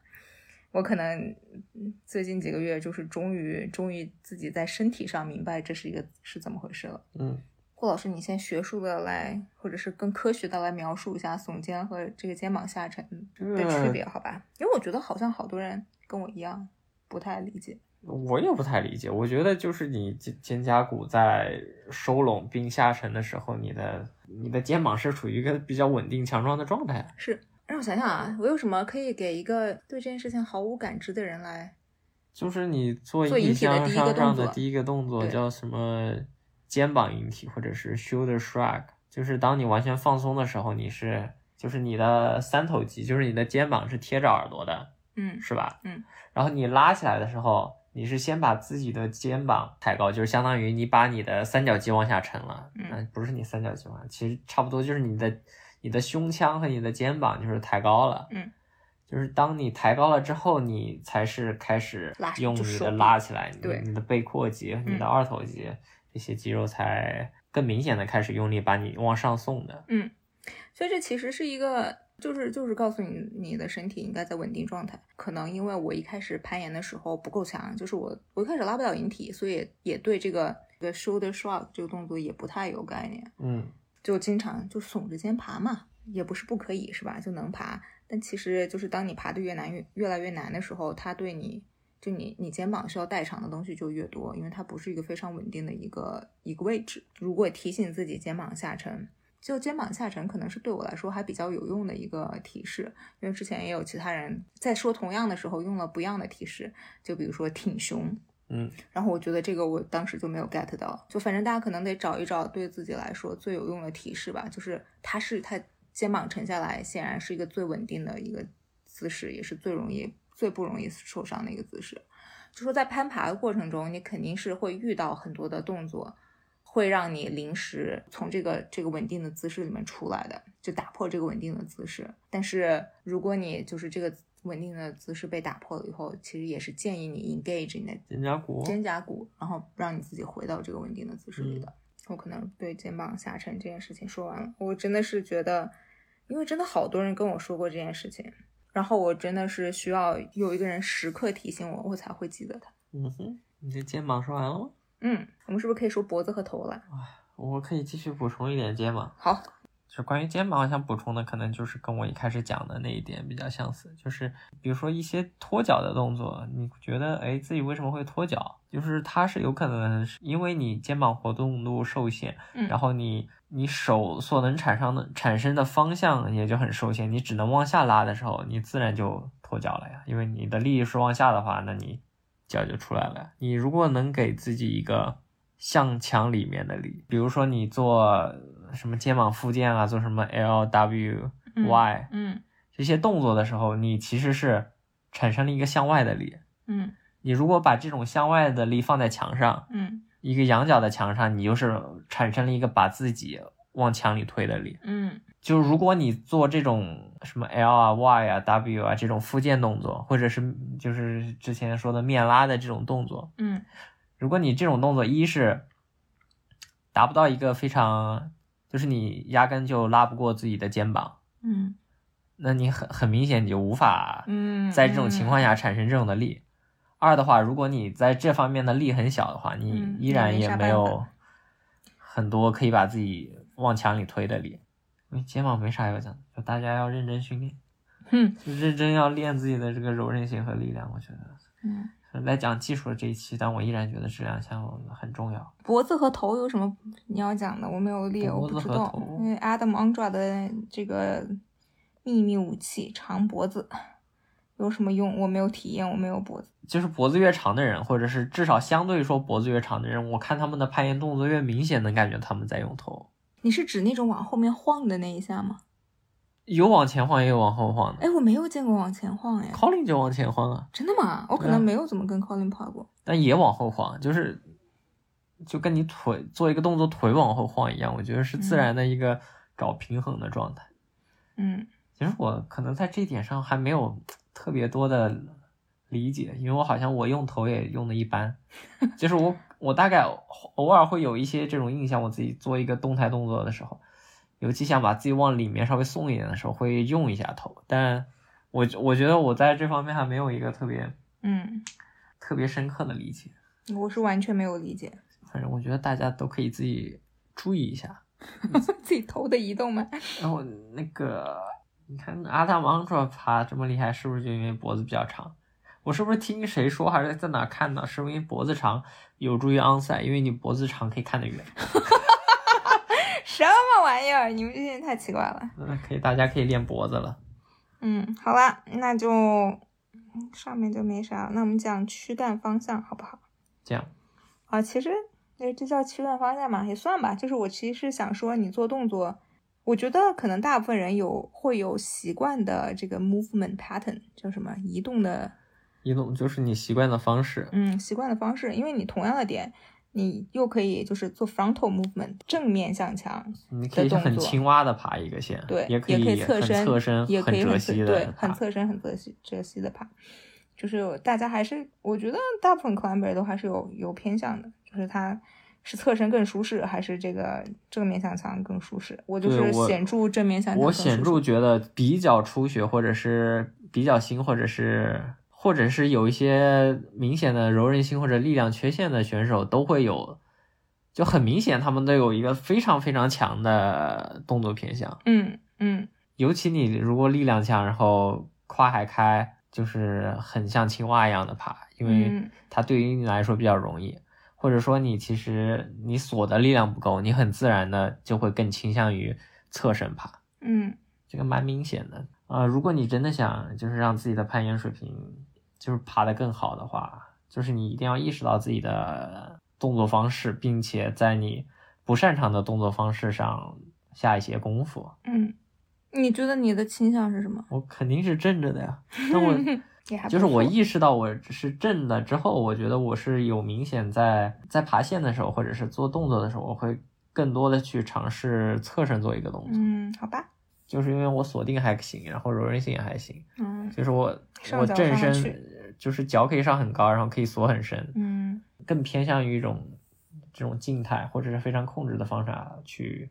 我可能嗯最近几个月就是终于终于自己在身体上明白这是一个是怎么回事了。嗯，霍老师，你先学术的来，或者是更科学的来描述一下耸肩和这个肩膀下沉的区别，好吧？因为我觉得好像好多人跟我一样不太理解。我也不太理解。我觉得就是你肩肩胛骨在收拢并下沉的时候，你的你的肩膀是处于一个比较稳定强壮的状态。是，让我想想啊，我有什么可以给一个对这件事情毫无感知的人来？就是你做做引引体的第一个向向动作上的第一个动作叫什么肩膀引体，或者是 shoulder shrug，就是当你完全放松的时候，你是就是你的三头肌，就是你的肩膀是贴着耳朵的，嗯是吧？嗯。然后你拉起来的时候，你是先把自己的肩膀抬高，就是相当于你把你的三角肌往下沉了。嗯不是你三角肌往下，其实差不多就是你的你的胸腔和你的肩膀就是抬高了。嗯。就是当你抬高了之后，你才是开始用你的拉起来，你对你的背阔肌你的嗯二头肌、这些肌肉才更明显的开始用力把你往上送的。嗯，所以这其实是一个，就是就是告诉你你的身体应该在稳定状态。可能因为我一开始攀岩的时候不够强，就是我我一开始拉不了引体，所以也对这个这个 shoulder shrug 这个动作也不太有概念。嗯就经常就耸着肩爬嘛，也不是不可以，是吧？就能爬，但其实就是当你爬的越难越越来越难的时候，它对你就你你肩膀需要代偿的东西就越多，因为它不是一个非常稳定的一个一个位置。如果提醒自己肩膀下沉，就肩膀下沉可能是对我来说还比较有用的一个提示，因为之前也有其他人在说同样的时候用了不一样的提示，就比如说挺胸，嗯然后我觉得这个我当时就没有 get 到，就反正大家可能得找一找对自己来说最有用的提示吧。就是它是它肩膀沉下来，显然是一个最稳定的一个姿势，也是最容易最不容易受伤的一个姿势。就说在攀爬的过程中，你肯定是会遇到很多的动作，会让你临时从这个这个稳定的姿势里面出来的，就打破这个稳定的姿势。但是如果你就是这个稳定的姿势被打破了以后，其实也是建议你 engage 你的肩胛骨。肩胛骨，然后让你自己回到这个稳定的姿势里的。我可能对肩膀下沉这件事情说完了，我真的是觉得，因为真的好多人跟我说过这件事情，然后我真的是需要有一个人时刻提醒我，我才会记得他。嗯哼，你的肩膀说完了吗？嗯，我们是不是可以说脖子和头了？我可以继续补充一点肩膀。好，就关于肩膀，我想补充的可能就是跟我一开始讲的那一点比较相似，就是比如说一些脱脚的动作，你觉得哎自己为什么会脱脚？就是它是有可能是因为你肩膀活动度受限，嗯然后你你手所能产生的产生的方向也就很受限，你只能往下拉的时候，你自然就脱脚了呀。因为你的力是往下的话，那你脚就出来了。你如果能给自己一个向墙里面的力，比如说你做什么肩膀复健啊，做什么 L W 嗯 Y 嗯这些动作的时候，你其实是产生了一个向外的力。嗯你如果把这种向外的力放在墙上，嗯一个仰角的墙上，你就是产生了一个把自己往墙里推的力。嗯就如果你做这种什么 L 啊、Y 啊、W 啊这种复健动作，或者是就是之前说的面拉的这种动作，嗯如果你这种动作一是达不到一个非常，就是你压根就拉不过自己的肩膀，嗯那你很很明显你就无法嗯，在这种情况下产生这种的力。二的话，如果你在这方面的力很小的话，你嗯依然也没有很多可以把自己往墙里推的力。因为肩膀没啥要讲的，就大家要认真训练，哼就认真要练自己的这个柔韧性和力量。我觉得嗯，来讲技术的这一期，但我依然觉得这两项很重要。脖子和头有什么你要讲的？我没有列，我不知道。因为 Adam Andra 的这个秘密武器长脖子有什么用？我没有体验，我没有脖子。就是脖子越长的人，或者是至少相对说脖子越长的人，我看他们的攀岩动作越明显，能感觉他们在用头，你是指那种往后面晃的那一下吗？有往前晃，也有往后晃的。哎，我没有见过往前晃呀，Colin 就往前晃啊，真的吗？我可能没有怎么跟 Colin 爬过。但也往后晃，就是就跟你腿做一个动作腿往后晃一样，我觉得是自然的一个找平衡的状态。嗯其实我可能在这一点上还没有特别多的理解，因为我好像我用头也用的一般，就是我我大概偶尔会有一些这种印象，我自己做一个动态动作的时候，尤其想把自己往里面稍微送一点的时候，会用一下头，但我我觉得我在这方面还没有一个特别嗯，特别深刻的理解。我是完全没有理解反正我觉得大家都可以自己注意一下。自己头的移动嘛？然后那个，你看阿达芒卓爬这么厉害，是不是就因为脖子比较长？我是不是听谁说，还是在哪看的？是不是因为脖子长有助于 onside？因为你脖子长可以看得远。什么玩意儿？你们这些人太奇怪了。嗯，可以，大家可以练脖子了。嗯，好了，那就嗯上面就没啥了。那我们讲躯干方向好不好？这样，啊，其实那，这叫躯干方向嘛，也算吧。就是我其实是想说，你做动作，我觉得可能大部分人有会有习惯的这个 movement pattern，叫什么移动的，移动就是你习惯的方式。嗯，习惯的方式。因为你同样的点，你又可以就是做 frontal movement，正面向墙，你可以很青蛙的爬一个线，对，也可以侧身，侧身，也可以对。很侧身，很侧膝折膝的爬。就是大家还是，我觉得大部分 climber 都还是有有偏向的，就是他是侧身更舒适，还是这个正面向墙更舒适？我就是显著正面向墙我。显著觉得比较初学，或者是比较新，或者是或者是有一些明显的柔韧性或者力量缺陷的选手都会有，就很明显他们都有一个非常非常强的动作偏向。嗯嗯尤其你如果力量强，然后胯还开，就是很像青蛙一样的爬，因为嗯它对于你来说比较容易。或者说你其实你锁的力量不够，你很自然的就会更倾向于侧身爬。嗯这个蛮明显的啊、如果你真的想就是让自己的攀岩水平就是爬得更好的话，就是你一定要意识到自己的动作方式，并且在你不擅长的动作方式上下一些功夫。嗯，你觉得你的倾向是什么？我肯定是正着的呀，但我就是我意识到我是正的之后，我觉得我是有明显在在爬线的时候，或者是做动作的时候，我会更多的去尝试侧身做一个动作，嗯，好吧，就是因为我锁定还行，然后柔韧性也还行。嗯就是我我正身，就是脚可以上很高，然后可以锁很深，嗯更偏向于一种这种静态或者是非常控制的方法去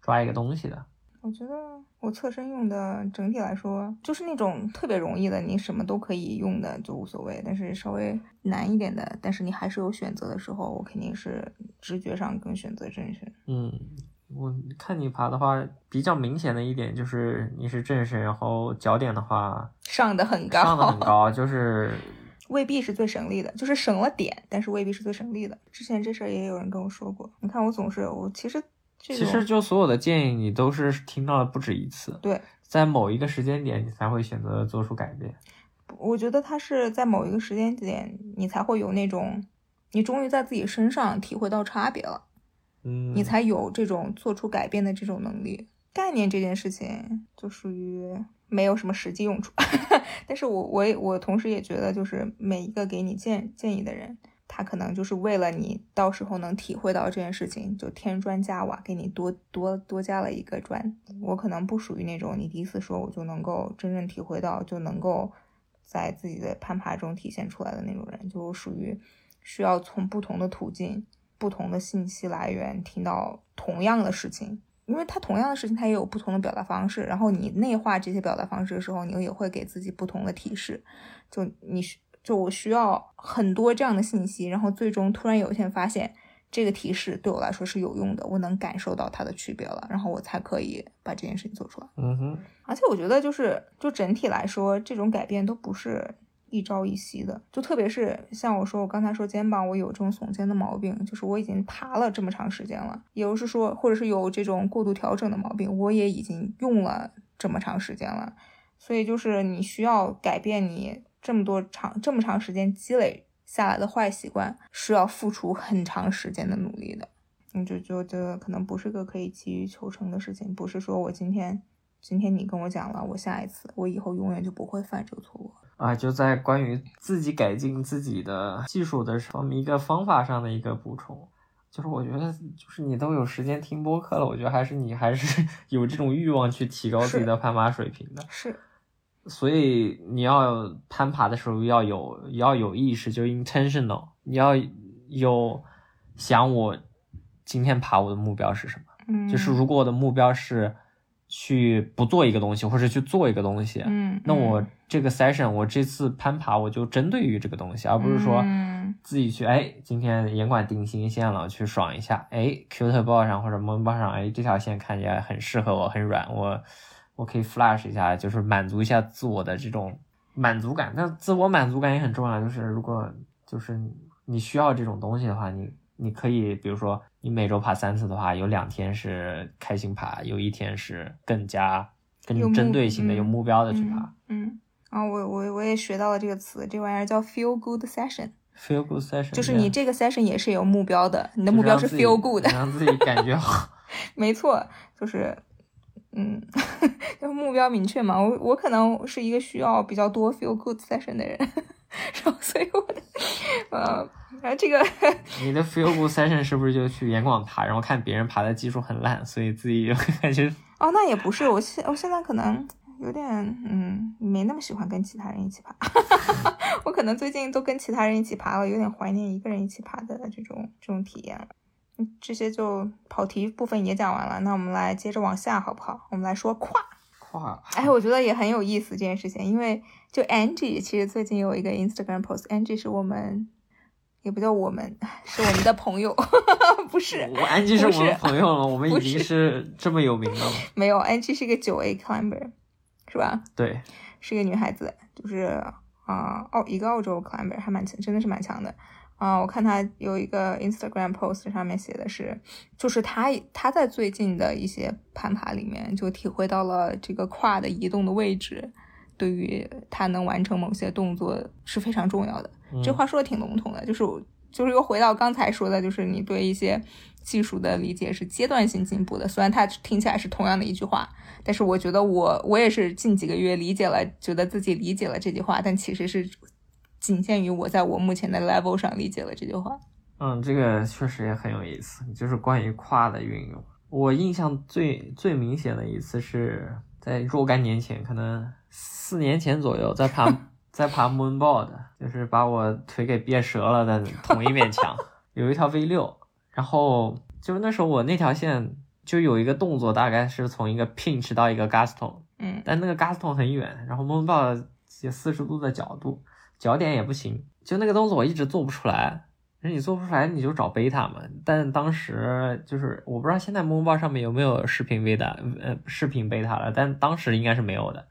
抓一个东西的。我觉得我侧身用的整体来说，就是那种特别容易的，你什么都可以用的就无所谓。但是稍微难一点的，但是你还是有选择的时候，我肯定是直觉上更选择正身。嗯，我看你爬的话，比较明显的一点就是你是正身，然后脚点的话上的很高，上的很高，就 是未必是最省力的，就是省了点，但是未必是最省力的。之前这事儿也有人跟我说过，你看我总是我其实这其实就所有的建议你都是听到了不止一次，对，在某一个时间点你才会选择做出改变。我觉得他是在某一个时间点，你才会有那种，你终于在自己身上体会到差别了。你才有这种做出改变的这种能力。概念这件事情就属于没有什么实际用处，但是我我也我同时也觉得，就是每一个给你建建议的人，他可能就是为了你到时候能体会到这件事情，就添砖加瓦，给你多多多加了一个砖。我可能不属于那种你第一次说我就能够真正体会到，就能够在自己的攀爬中体现出来的那种人，就属于需要从不同的途径。不同的信息来源听到同样的事情，因为它同样的事情它也有不同的表达方式，然后你内化这些表达方式的时候，你也会给自己不同的提示。就你需就我需要很多这样的信息，然后最终突然有一天发现这个提示对我来说是有用的，我能感受到它的区别了，然后我才可以把这件事情做出来。嗯哼，而且我觉得就是就整体来说，这种改变都不是一朝一夕的，就特别是像我说，我刚才说肩膀我有这种耸肩的毛病，就是我已经爬了这么长时间了，也就是说，或者是有这种过度调整的毛病，我也已经用了这么长时间了，所以就是你需要改变你这么多长这么长时间积累下来的坏习惯，是要付出很长时间的努力的。你就就这可能不是个可以急于求成的事情，不是说我今天今天你跟我讲了，我下一次我以后永远就不会犯这个错误。啊，就在关于自己改进自己的技术的方面一个方法上的一个补充，就是我觉得就是你都有时间听播客了，我觉得还是你还是 有这种欲望去提高自己的攀爬水平的。是，所以你要攀爬的时候要有要有意识，就 intentional，你要有想我今天爬我的目标是什么。嗯，就是如果我的目标是去不做一个东西，或者去做一个东西。嗯，那我这个 session，我这次攀爬，我就针对于这个东西，而不是说嗯自己去，哎，今天严管定新线了，去爽一下，哎，Q 特报上或者 Moon 报上，哎，这条线看起来很适合我，很软，我我可以 flash 一下，就是满足一下自我的这种满足感。那自我满足感也很重要，就是如果就是你需要这种东西的话，你你可以，比如说你每周爬三次的话，有两天是开心爬，有一天是更加更针对性的、嗯有目标的去爬。嗯，嗯啊，我我我也学到了这个词，这玩意儿叫 feel good session，Feel good session，就是你这个 session 也是有目标的，你的目标是 feel good 的，让自己感觉好。没错，就是，嗯，就是目标明确嘛。我我可能是一个需要比较多 feel good session 的人，然后所以我的，呃，然后这个你的 feel good session 是不是就去严广爬，然后看别人爬的技术很烂，所以自己就 感觉哦，那也不是，我现我现在可能有点嗯，没那么喜欢跟其他人一起爬。我可能最近都跟其他人一起爬了，有点怀念一个人一起爬的这种这种体验了。嗯，这些就跑题部分也讲完了，那我们来接着往下好不好？我们来说跨。跨哎，我觉得也很有意思这件事情，因为就 Angie 其实最近有一个 Instagram post，Angie 是我们也不叫我们，是我们的朋友，不是我 Angie 是们朋友了，我们已经是是这么有名了？没有，Angie 是一个九 A climber，是吧？对，是一个女孩子，就是啊，澳、一个澳洲 climber 还蛮强，真的是蛮强的。啊、我看他有一个 Instagram post 上面写的是，就是他他在最近的一些攀爬里面就体会到了这个胯的移动的位置，对于他能完成某些动作是非常重要的。这嗯话说的挺笼统的，就是我就是又回到刚才说的，就是你对一些技术的理解是阶段性进步的。虽然它听起来是同样的一句话，但是我觉得我我也是近几个月理解了，觉得自己理解了这句话，但其实是仅限于我在我目前的 level 上理解了这句话。嗯，这个确实也很有意思，就是关于跨的运用。我印象最最明显的一次是在若干年前，可能四年前左右，在爬 在爬 Moonboard，就是把我腿给憋折了的 同一面墙，有一条 V 六，然后就是那时候我那条线就有一个动作，大概是从一个 pinch 到一个 gaston，嗯但那个 gaston 很远，然后 Moonboard 四十度的角度，脚点也不行，就那个动作我一直做不出来。那你做不出来，你就找贝塔嘛。但当时就是我不知道现在 Moonboard 上面有没有视频贝塔，呃，视频贝塔了，但当时应该是没有的。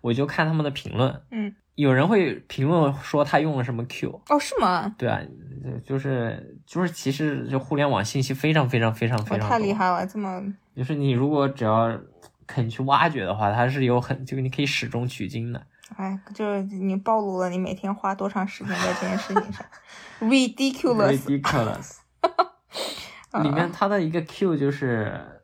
我就看他们的评论，嗯，有人会评论说他用了什么 Q，哦，是吗？对啊，就就是就是其实就互联网信息非常非常非常非常多，太厉害了，这么就是你如果只要肯去挖掘的话，它是有很就你可以始终取经的。哎，就是你暴露了你每天花多长时间在这件事情上，ridiculous。ridiculous。啊里面它的一个 Q 就是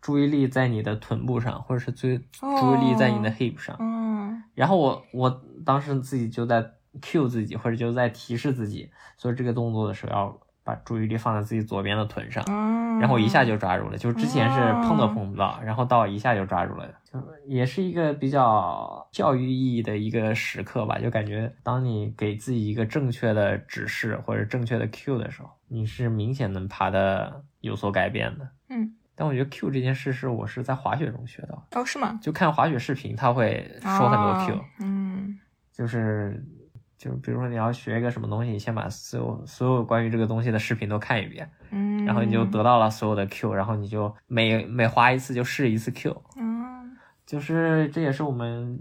注意力在你的臀部上，或者是注注意力在你的 hip 上。嗯然后我我当时自己就在 Q 自己，或者就在提示自己，做这个动作的时候要把注意力放在自己左边的臀上。嗯，然后一下就抓住了，就是之前是碰都碰不到，然后到一下就抓住了，就也是一个比较教育意义的一个时刻吧。就感觉当你给自己一个正确的指示或者正确的 Q 的时候，你是明显能爬的有所改变的。嗯，但我觉得 Q 这件事是我是在滑雪中学到的，哦，是吗？就看滑雪视频，他会说很多 Q，、哦嗯就是。就是比如说你要学一个什么东西，你先把所有所有关于这个东西的视频都看一遍，嗯，然后你就得到了所有的 Q，然后你就每每划一次就试一次 Q，嗯。就是这也是我们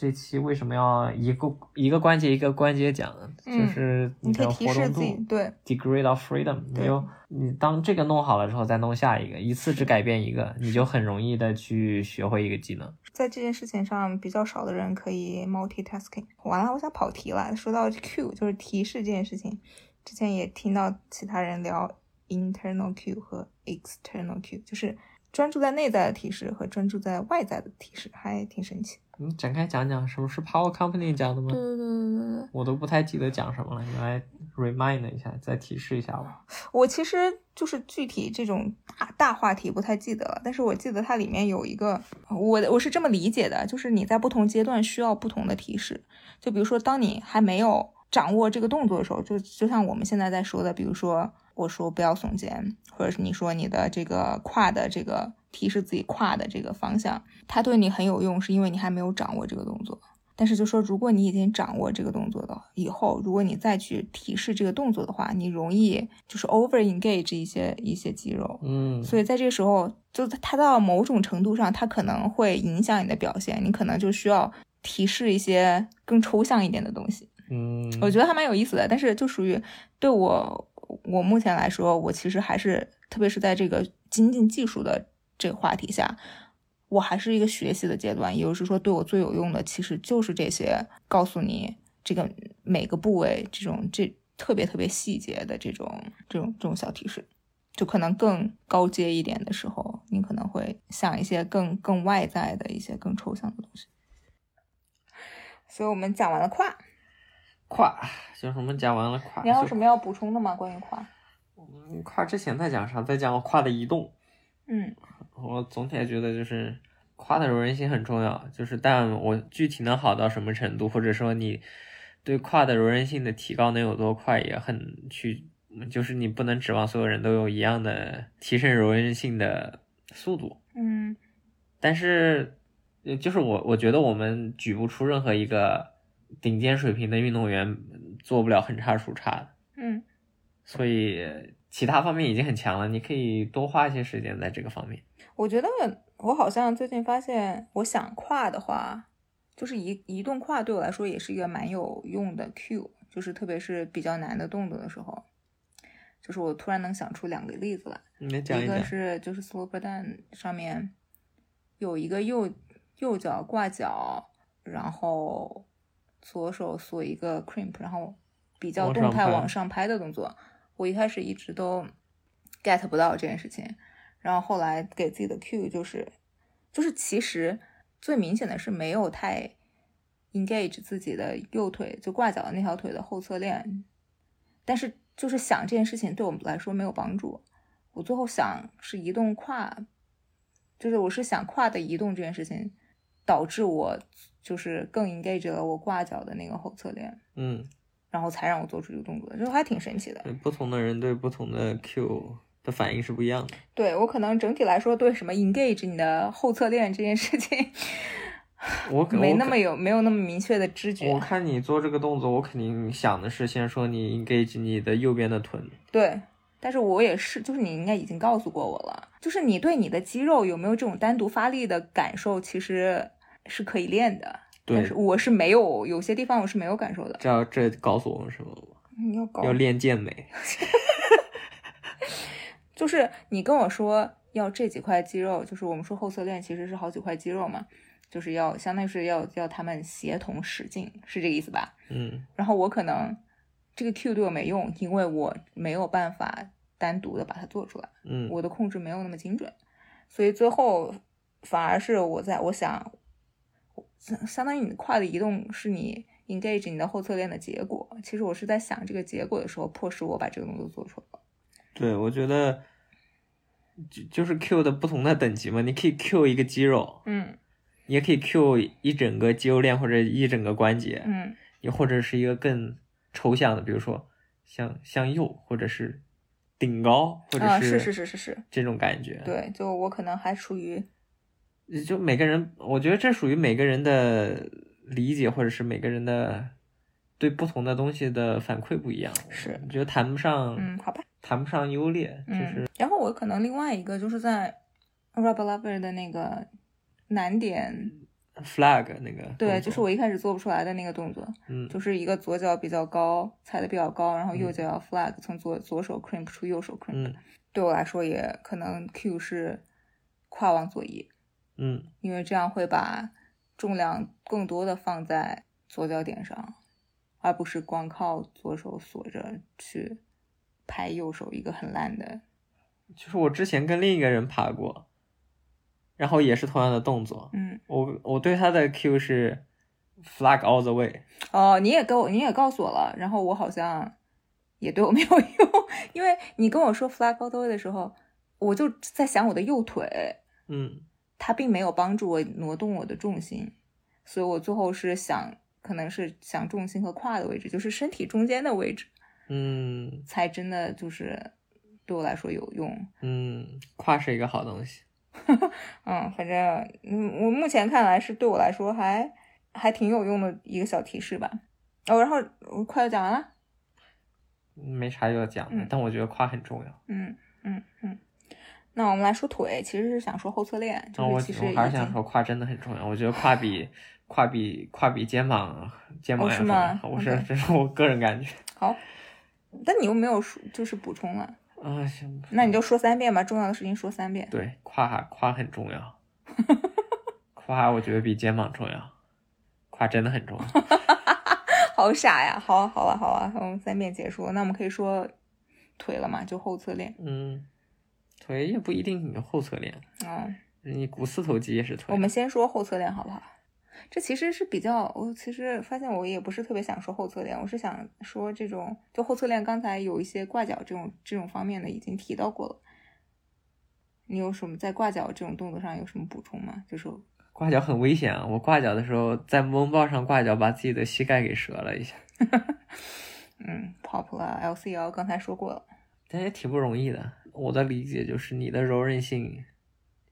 这期为什么要一个一个关节一个关节讲，嗯就是你可以的提示自己活动度对 degree of freedom，你对就你当这个弄好了之后再弄下一个，一次只改变一个，你就很容易的去学会一个技能。在这件事情上，比较少的人可以 multitasking。完了，我想跑题了。说到 Q，就是提示这件事情，之前也听到其他人聊 internal Q 和 external Q，就是专注在内在的提示和专注在外在的提示，还挺神奇。你展开讲讲什么是 Power Company 讲的吗对？对对对对对。我都不太记得讲什么了，你来 remind 一下，再提示一下吧。我其实就是具体这种大大话题不太记得了，但是我记得它里面有一个，我我是这么理解的，就是你在不同阶段需要不同的提示。就比如说，当你还没有掌握这个动作的时候，就就像我们现在在说的，比如说我说不要耸肩，或者是你说你的这个胯的这个提示自己胯的这个方向，它对你很有用，是因为你还没有掌握这个动作。但是就说，如果你已经掌握这个动作的以后，如果你再去提示这个动作的话，你容易就是 over engage 一些一些肌肉。嗯，所以在这个时候，就它到某种程度上，它可能会影响你的表现，你可能就需要提示一些更抽象一点的东西。嗯，我觉得还蛮有意思的，但是就属于对我我目前来说，我其实还是特别是在这个精进技术的这个话题下，我还是一个学习的阶段。也就是说，对我最有用的其实就是这些，告诉你这个每个部位这种这特别特别细节的这种这种这种小提示。就可能更高阶一点的时候，你可能会想一些更更外在的一些更抽象的东西。所以我们讲完了跨。跨就是我们讲完了胯，你还有什么要补充的吗？关于胯？嗯，跨之前在讲啥？在讲胯的移动。嗯，我总体觉得就是胯的柔韧性很重要，就是但我具体能好到什么程度，或者说你对胯的柔韧性的提高能有多快，也很去，就是你不能指望所有人都有一样的提升柔韧性的速度。嗯，但是就是我我觉得我们举不出任何一个。顶尖水平的运动员做不了横叉竖叉的，嗯，所以其他方面已经很强了。你可以多花一些时间在这个方面。我觉得我好像最近发现，我想跨的话，就是移移动跨对我来说也是一个蛮有用的 Q，就是特别是比较难的动作的时候，就是我突然能想出两个例子来。一个是就是 slope down 上面有一个右右脚挂脚，然后。左手锁一个 crimp，然后比较动态往上拍的动作，我一开始一直都 get 不到这件事情，然后后来给自己的 cue 就是，就是其实最明显的是没有太 engage 自己的右腿就挂脚的那条腿的后侧链，但是就是想这件事情对我们来说没有帮助，我最后想是移动胯，就是我是想胯的移动这件事情导致我。就是更 engage 了我挂脚的那个后侧链，嗯，然后才让我做出这个动作，就还挺神奇的。不同的人对不同的 Q 的反应是不一样的。对我可能整体来说对什么 engage 你的后侧链这件事情，我没那么有没有那么明确的知觉。我看你做这个动作，我肯定想的是先说你 engage 你的右边的臀。对，但是我也是，就是你应该已经告诉过我了，就是你对你的肌肉有没有这种单独发力的感受，其实。是可以练的，但是我是没有，有些地方我是没有感受的。这这告诉我们什么吗？你要要练健美 就是你跟我说要这几块肌肉，就是我们说后侧链其实是好几块肌肉嘛，就是要相当于是要要他们协同使劲，是这个意思吧？嗯。然后我可能这个 Q 对我没用，因为我没有办法单独的把它做出来，嗯，我的控制没有那么精准，所以最后反而是我在我想。相当于你胯的移动是你 engage 你的后侧链的结果。其实我是在想这个结果的时候，迫使我把这个动作做出来了。对，我觉得就就是 Q 的不同的等级嘛。你可以 Q 一个肌肉，嗯，你也可以 Q 一整个肌肉链或者一整个关节，嗯，你或者是一个更抽象的，比如说向向右，或者是顶高，或者是是是是是是这种感觉。对，就我可能还处于。就每个人，我觉得这属于每个人的理解，或者是每个人的对不同的东西的反馈不一样。是，觉得谈不上，嗯，好吧，谈不上优劣，就是。然后我可能另外一个就是在 Rubber Lover 的那个难点 flag 那个，对，就是我一开始做不出来的那个动作，嗯，就是一个左脚比较高，踩的比较高，然后右脚要 flag，从左左手 crimp 出右手 crimp，对我来说也可能 Q 是跨往左移。嗯，因为这样会把重量更多的放在左脚点上，而不是光靠左手锁着去拍右手一个很烂的。就是我之前跟另一个人爬过，然后也是同样的动作。嗯，我我对他的 Q 是 flag all the way。哦，你也跟我你也告诉我了，然后我好像也对我没有 用，因为你跟我说 flag all the way 的时候，我就在想我的右腿。嗯。它并没有帮助我挪动我的重心，所以我最后是想，可能是想重心和胯的位置，就是身体中间的位置，嗯，才真的就是对我来说有用。嗯，胯是一个好东西。嗯，反正嗯，我目前看来是对我来说还还挺有用的一个小提示吧。哦，然后我快要讲完了。没啥要讲的，但我觉得胯很重要。嗯嗯嗯。那我们来说腿，其实是想说后侧链。我其实我还是想说胯真的很重要。我觉得胯比胯比胯比肩膀肩膀要重要。我是这是我个人感觉。好，但你又没有说就是补充了。啊行。那你就说三遍吧，重要的事情说三遍。对，胯胯很重要。胯我觉得比肩膀重要，胯真的很重要。好傻呀！好，好了，好了，我们三遍结束。那我们可以说腿了嘛？就后侧链。嗯。腿也不一定有后侧链，嗯，你股四头肌也是腿。我们先说后侧链好不好？这其实是比较，我其实发现我也不是特别想说后侧链，我是想说这种就后侧链，刚才有一些挂脚这种这种方面的已经提到过了。你有什么在挂脚这种动作上有什么补充吗？就是挂脚很危险啊！我挂脚的时候在蒙抱上挂脚，把自己的膝盖给折了一下。嗯，pop 了，LCL 刚才说过了，但也挺不容易的。我的理解就是你的柔韧性，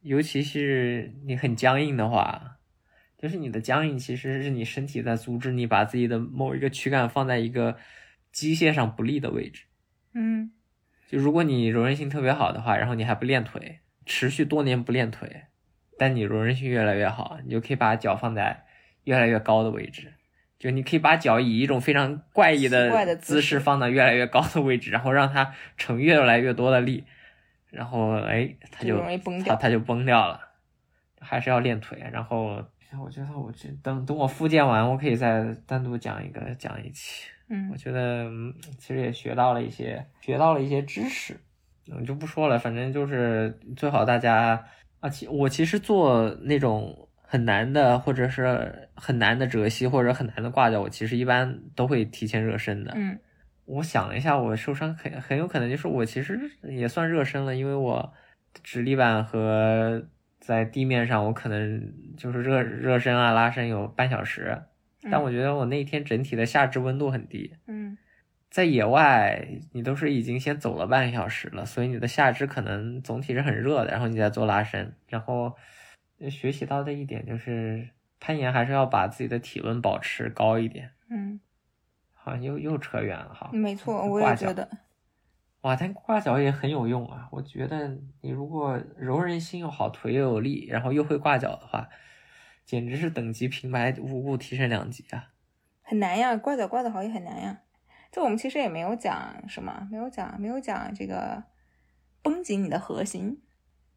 尤其是你很僵硬的话，就是你的僵硬其实是你身体在阻止你把自己的某一个躯干放在一个机械上不利的位置。嗯，就如果你柔韧性特别好的话，然后你还不练腿，持续多年不练腿，但你柔韧性越来越好，你就可以把脚放在越来越高的位置。就你可以把脚以一种非常怪异的姿势放到越来越高的位置，然后让它成越来越多的力，然后哎，它就它它就崩掉了。还是要练腿。然后我觉得我这等等我复健完，我可以再单独讲一个讲一期。嗯，我觉得其实也学到了一些学到了一些知识，我，就不说了。反正就是最好大家啊，其我其实做那种。很难的，或者是很难的折膝，或者很难的挂掉，我其实一般都会提前热身的。嗯，我想了一下，我受伤很很有可能就是我其实也算热身了，因为我直立板和在地面上，我可能就是热热身啊拉伸有半小时，但我觉得我那天整体的下肢温度很低。嗯，在野外你都是已经先走了半个小时了，所以你的下肢可能总体是很热的，然后你再做拉伸，然后。学习到的一点就是，攀岩还是要把自己的体温保持高一点。嗯，好像又又扯远了哈。没错，我也觉得。哇，但挂脚也很有用啊！我觉得你如果柔韧性又好，腿又有力，然后又会挂脚的话，简直是等级平白无故提升两级啊！很难呀，挂脚挂得好也很难呀。就我们其实也没有讲什么，没有讲，没有讲这个绷紧你的核心，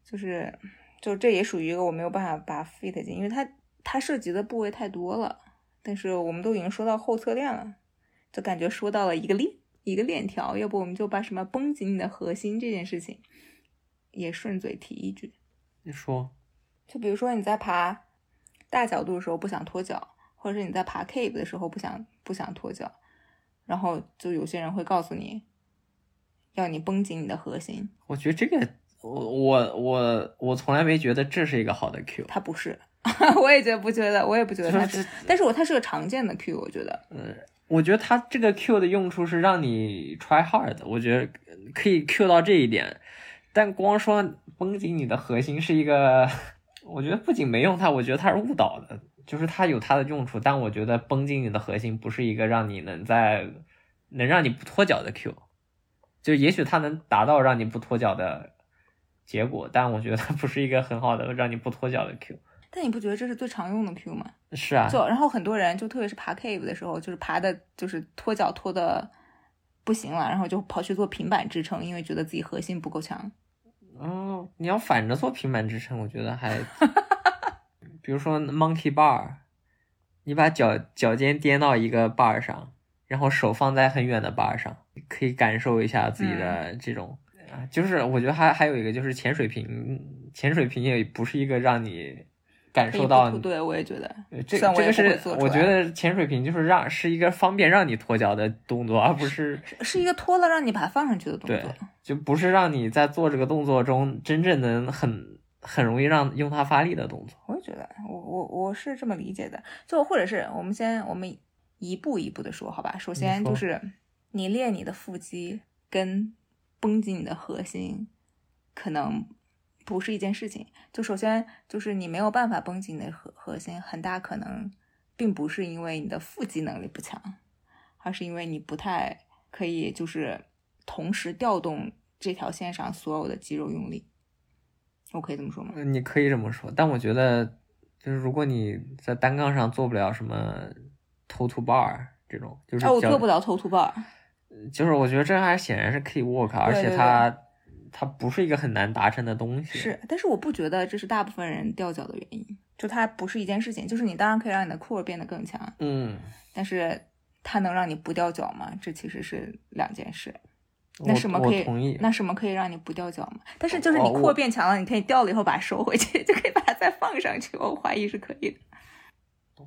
就是。就这也属于一个我没有办法把 fit 进，因为它它涉及的部位太多了。但是我们都已经说到后侧链了，就感觉说到了一个链一个链条，要不我们就把什么绷紧你的核心这件事情也顺嘴提一句。你说，就比如说你在爬大角度的时候不想脱脚，或者是你在爬 cave 的时候不想不想脱脚，然后就有些人会告诉你要你绷紧你的核心。我觉得这个。我我我我从来没觉得这是一个好的 Q，它不是，我也觉得不觉得，我也不觉得它是，但是我它是个常见的 Q，我觉得，嗯，我觉得它这个 Q 的用处是让你 try hard，我觉得可以 Q 到这一点，但光说绷紧你的核心是一个，我觉得不仅没用它，我觉得它是误导的，就是它有它的用处，但我觉得绷紧你的核心不是一个让你能在能让你不脱脚的 Q，就也许它能达到让你不脱脚的。结果，但我觉得它不是一个很好的让你不脱脚的 Q。但你不觉得这是最常用的 Q 吗？是啊。就然后很多人就特别是爬 cave 的时候，就是爬的，就是脱脚脱的不行了，然后就跑去做平板支撑，因为觉得自己核心不够强。哦，你要反着做平板支撑，我觉得还，比如说 monkey bar，你把脚脚尖颠到一个 bar 上，然后手放在很远的 bar 上，可以感受一下自己的这种。啊，就是我觉得还还有一个就是潜水瓶，潜水瓶也不是一个让你感受到，对，我也觉得，这这个是我觉得潜水瓶就是让是一个方便让你脱脚的动作，而不是是一个脱了让你把它放上去的动作，就不是让你在做这个动作中真正能很很容易让用它发力的动作。我也觉得，我我我是这么理解的，就或者是我们先我们一步一步的说，好吧？首先就是你练你的腹肌跟。绷紧你的核心，可能不是一件事情。就首先就是你没有办法绷紧你的核核心，很大可能并不是因为你的腹肌能力不强，而是因为你不太可以就是同时调动这条线上所有的肌肉用力。我可以这么说吗？你可以这么说，但我觉得就是如果你在单杠上做不了什么 toe to bar 这种，就是哦，我做不了头图 bar。就是我觉得这还显然是可以 work，而且它它不是一个很难达成的东西。是，但是我不觉得这是大部分人掉脚的原因，就它不是一件事情。就是你当然可以让你的 core 变得更强，嗯，但是它能让你不掉脚吗？这其实是两件事。那什么可以。那什么可以让你不掉脚吗？但是就是你 core 变强了，你可以掉了以后把它收回去，就可以把它再放上去。我怀疑是可以的。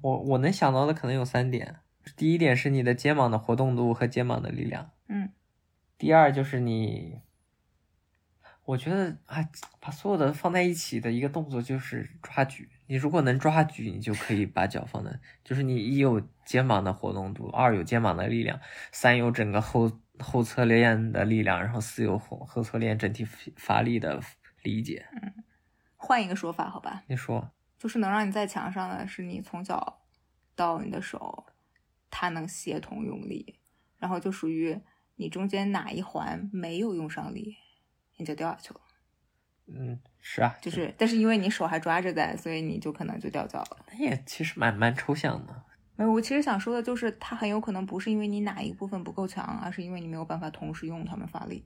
我我能想到的可能有三点。第一点是你的肩膀的活动度和肩膀的力量。嗯。第二就是你，我觉得啊，把所有的放在一起的一个动作就是抓举。你如果能抓举，你就可以把脚放在，就是你一有肩膀的活动度，二有肩膀的力量，三有整个后后侧链的力量，然后四有后后侧链整体发力的理解。嗯换一个说法，好吧，你说，就是能让你在墙上的是你从脚到你的手，它能协同用力，然后就属于你中间哪一环没有用上力，你就掉下去了。嗯，是啊，就是，但是因为你手还抓着在，所以你就可能就掉脚了。那也其实蛮蛮抽象的。没有，我其实想说的就是，它很有可能不是因为你哪一部分不够强，而是因为你没有办法同时用它们发力。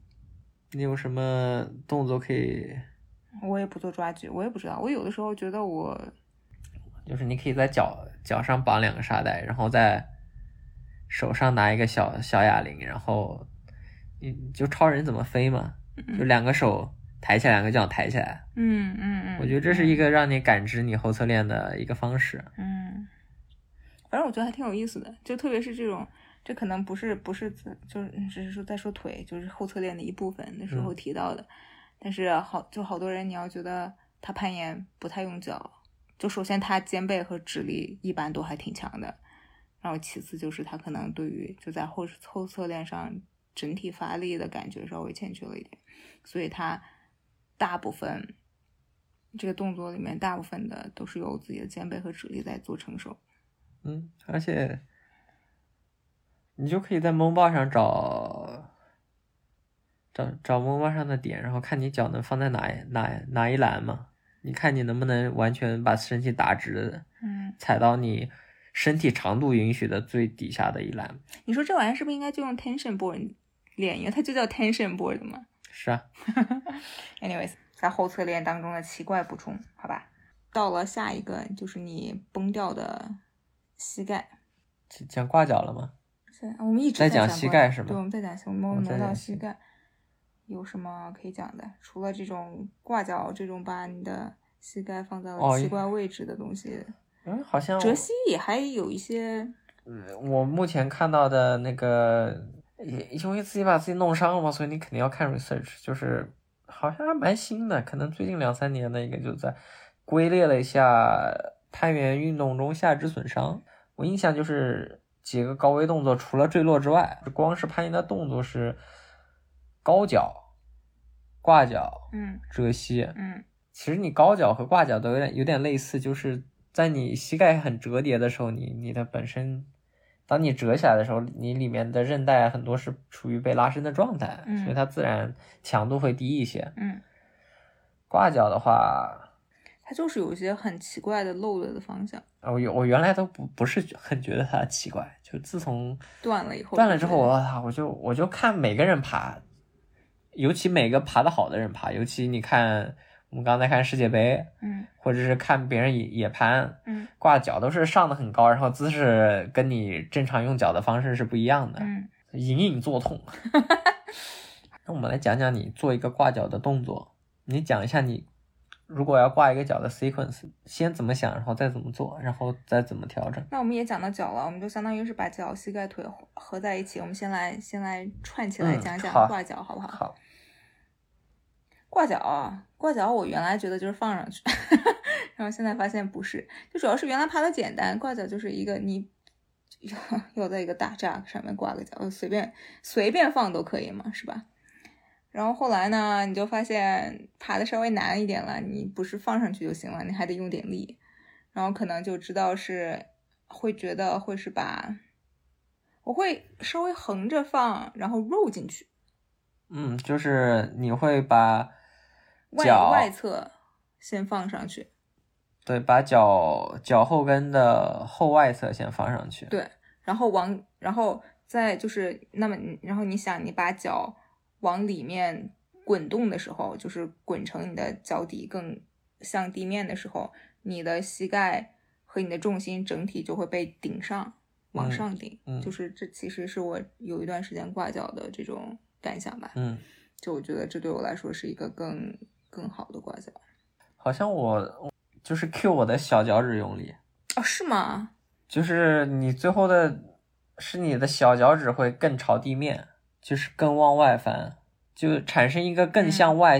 你有什么动作可以？我也不做抓举，我也不知道。我有的时候觉得我就是你可以在脚脚上绑两个沙袋，然后在手上拿一个小小哑铃，然后你你就超人怎么飞嘛，就两个手抬起来，两个脚抬起来。嗯嗯嗯，我觉得这是一个让你感知你后侧链的一个方式。嗯，反正我觉得还挺有意思的，就特别是这种，这可能不是不是就是只是说在说腿，就是后侧链的一部分那时候提到的，但是好就好多人你要觉得他攀岩不太用脚，就首先他肩背和指力一般都还挺强的，然后其次就是他可能对于就在后后侧链上整体发力的感觉稍微欠缺了一点，所以他大部分这个动作里面大部分的都是由自己的肩背和指力在做承受。嗯，而且你就可以在蒙抱上找找找蒙抱上的点，然后看你脚能放在哪哪哪一栏嘛。你看你能不能完全把身体打直，嗯，踩到你身体长度允许的最底下的一栏。你说这玩意儿是不是应该就用 tension board 练？因为它就叫 tension board 嘛。是啊，Anyways，在后侧链当中的奇怪补充，好吧。到了下一个就是你崩掉的膝盖。讲挂脚了吗？是，我们一直在讲讲膝盖是吗对，我们在讲膝，我们挪到膝膝盖，有什么可以讲的？除了这种挂脚这种把你的膝盖放在奇怪位置的东西，嗯，好像折膝也还有一些。嗯我目前看到的那个，也因为自己把自己弄伤了嘛，所以你肯定要看 research，就是好像还蛮新的，可能最近两三年的一个就在归列了一下攀岩运动中下肢损伤。我印象就是几个高危动作，除了坠落之外，光是攀岩的动作是高脚、挂脚、嗯折膝。嗯其实你高脚和挂脚都有点有点类似，就是在你膝盖很折叠的时候，你你的本身，当你折起来的时候，你里面的韧带很多是处于被拉伸的状态，嗯所以它自然强度会低一些。嗯，挂脚的话，它就是有一些很奇怪的漏了的方向，我我原来都不不是很觉得它奇怪，就自从断了以后断了之后，我操，我就我就看每个人爬，尤其每个爬得好的人爬，尤其你看我们刚才看世界杯，嗯或者是看别人野野攀，嗯挂脚都是上的很高，然后姿势跟你正常用脚的方式是不一样的，嗯隐隐作痛。那我们来讲讲你做一个挂脚的动作，你讲一下你如果要挂一个脚的 sequence，先怎么想，然后再怎么做，然后再怎么调整。那我们也讲到脚了，我们就相当于是把脚、膝盖、腿合合在一起。我们先来先来串起来嗯讲讲挂脚，好不好？好，挂脚啊，挂脚，我原来觉得就是放上去，然后现在发现不是，就主要是原来爬的简单，挂脚就是一个你要要在一个大架上面挂个脚，随便随便放都可以嘛，是吧？然后后来呢，你就发现爬的稍微难一点了，你不是放上去就行了，你还得用点力，然后可能就知道是会觉得会是把，我会稍微横着放，然后入进去，嗯，就是你会把外脚外侧先放上去，对，把脚脚后跟的后外侧先放上去。对，然后往然后再就是那么你，然后你想你把脚往里面滚动的时候，就是滚成你的脚底更向地面的时候，你的膝盖和你的重心整体就会被顶上，往嗯上顶。嗯就是这其实是我有一段时间挂脚的这种感想吧。嗯，就我觉得这对我来说是一个更更好的挂脚。好像我就是 Q 我的小脚趾用力，哦，是吗？就是你最后的是你的小脚趾会更朝地面，就是更往外翻，就产生一个更向外、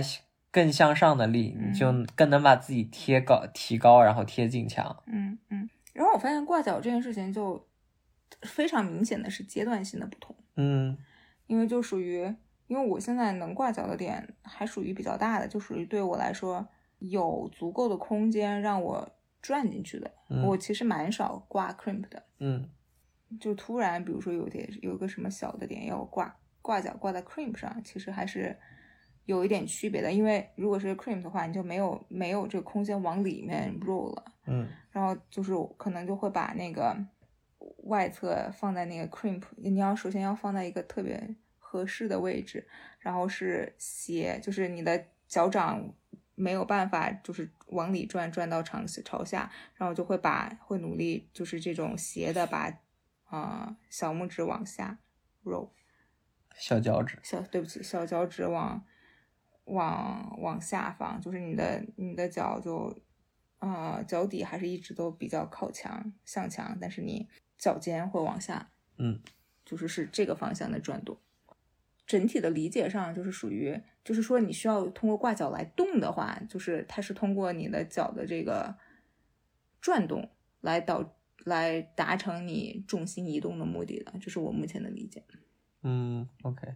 更向上的力，嗯你就更能把自己贴高、提高，然后贴近墙。嗯嗯。然后我发现挂脚这件事情就非常明显的是阶段性的不同。嗯因为就属于，因为我现在能挂脚的点还属于比较大的，就属于对我来说有足够的空间让我转进去的。嗯我其实蛮少挂 crimp 的，嗯就突然比如说有点有个什么小的点要我挂挂脚挂在 crimp 上，其实还是有一点区别的。因为如果是 crimp 的话，你就没有没有这个空间往里面 roll 了。嗯然后就是可能就会把那个外侧放在那个 crimp，你要首先要放在一个特别合适的位置，然后是斜，就是你的脚掌没有办法就是往里转，转到朝朝下，然后就会把会努力就是这种斜的把啊、呃小拇指往下 roll，小脚趾。小对不起小脚趾往往往下放，就是你的你的脚就呃脚底还是一直都比较靠墙向墙，但是你脚尖会往下，嗯就是是这个方向的转动。整体的理解上就是属于，就是说你需要通过挂脚来动的话，就是它是通过你的脚的这个转动来导来达成你重心移动的目的的，这是我目前的理解。嗯，OK。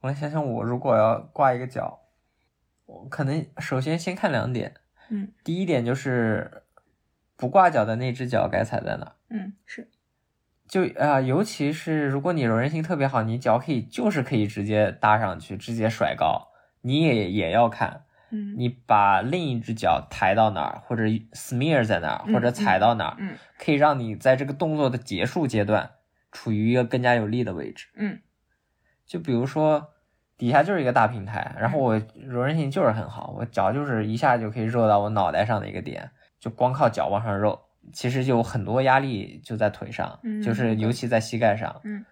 我来想想，我如果要挂一个脚，我可能首先先看两点。嗯第一点就是不挂脚的那只脚该踩在哪。嗯，是，就啊、尤其是如果你柔韧性特别好，你脚可以就是可以直接搭上去，直接甩高，你也也要看嗯。你把另一只脚抬到哪儿，或者 smear 在哪儿，嗯或者踩到哪儿，嗯可以让你在这个动作的结束阶段处于一个更加有力的位置。嗯。就比如说底下就是一个大平台，然后我柔韧性就是很好，我脚就是一下就可以肉到我脑袋上的一个点，就光靠脚往上肉，其实有很多压力就在腿上，嗯就是尤其在膝盖上。嗯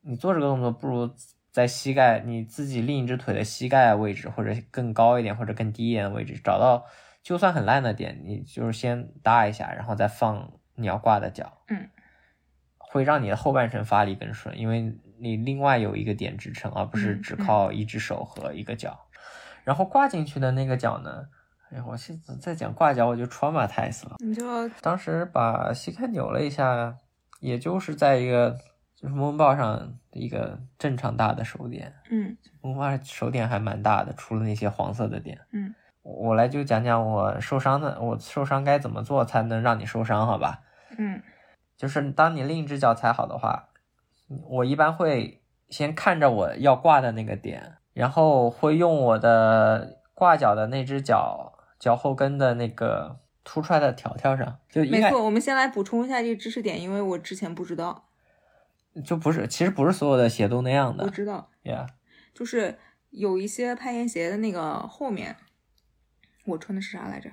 你做这个动作不如在膝盖你自己另一只腿的膝盖位置，或者更高一点或者更低一点的位置，找到就算很烂的点，你就是先搭一下，然后再放你要挂的脚。嗯，会让你的后半程发力更顺，因为你另外有一个点支撑，而不是嗯只靠一只手和一个脚。然后挂进去的那个脚呢？哎呀，我现在在讲挂脚，我就 traumatize 了。你就当时把膝盖扭了一下，也就是在一个就是蒙抱上的一个正常大的手点，嗯蒙抱手点还蛮大的，除了那些黄色的点。嗯我来就讲讲我受伤的，我受伤该怎么做才能让你受伤，好吧？嗯就是当你另一只脚踩好的话，我一般会先看着我要挂的那个点，然后会用我的挂脚的那只脚脚后跟的那个凸出来的条条上，就没错。我们先来补充一下这个知识点，因为我之前不知道，就不是，其实不是所有的鞋都那样的我知道。，Yeah，就是有一些攀岩鞋的那个后面，我穿的是啥来着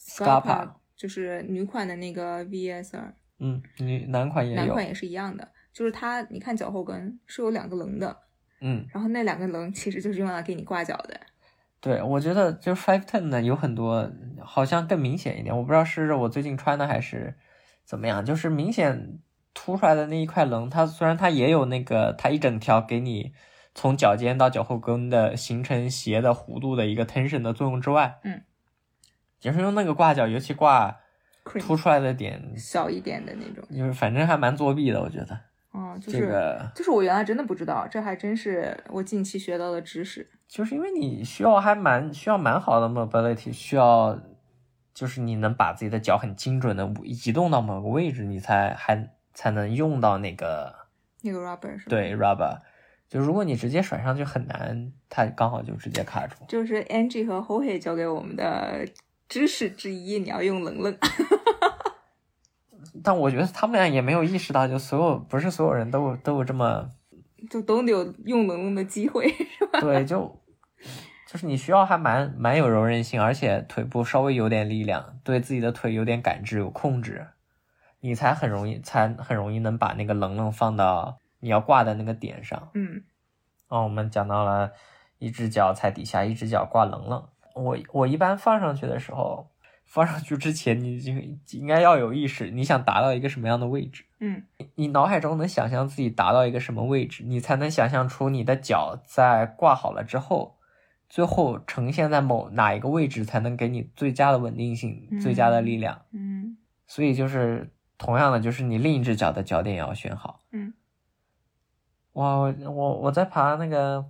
Scarpa 就是女款的那个 VS 二，嗯，女男款也有男款，也是一样的，就是它，你看脚后跟是有两个棱的，嗯，然后那两个棱其实就是用来给你挂脚的。对，我觉得就 Five Ten 呢有很多好像更明显一点，我不知道是我最近穿的还是怎么样，就是明显凸出来的那一块棱，它虽然它也有那个它一整条给你从脚尖到脚后跟的形成鞋的弧度的一个 tension 的作用之外，嗯，也是用那个挂脚，尤其挂凸出来的点，小一点的那种，就是反正还蛮作弊的，我觉得。哦哦，就是、这个就是我原来真的不知道，这还真是我近期学到的知识。就是因为你需要还蛮需要蛮好的 mobility，需要就是你能把自己的脚很精准的移动到某个位置，你才还才能用到那个那个 rubber 是吧？，对 rubber。就如果你直接甩上去很难，它刚好就直接卡住。就是 Angie 和 Hohe 教给我们的知识之一，你要用棱棱。但我觉得他们俩也没有意识到，就所有不是所有人都有都有这么就都得有用棱棱的机会，是吧？对，就就是你需要还蛮蛮有柔韧性，而且腿部稍微有点力量，对自己的腿有点感知、有控制，你才很容易才很容易能把那个棱棱放到你要挂的那个点上。嗯哦，我们讲到了一只脚踩底下，一只脚挂棱棱。我我一般放上去的时候，放上去之前你就应该要有意识，你想达到一个什么样的位置。嗯你脑海中能想象自己达到一个什么位置，你才能想象出你的脚在挂好了之后，最后呈现在某哪一个位置才能给你最佳的稳定性、最佳的力量。嗯所以就是同样的，就是你另一只脚的脚点也要选好。嗯哇，我我我在爬那个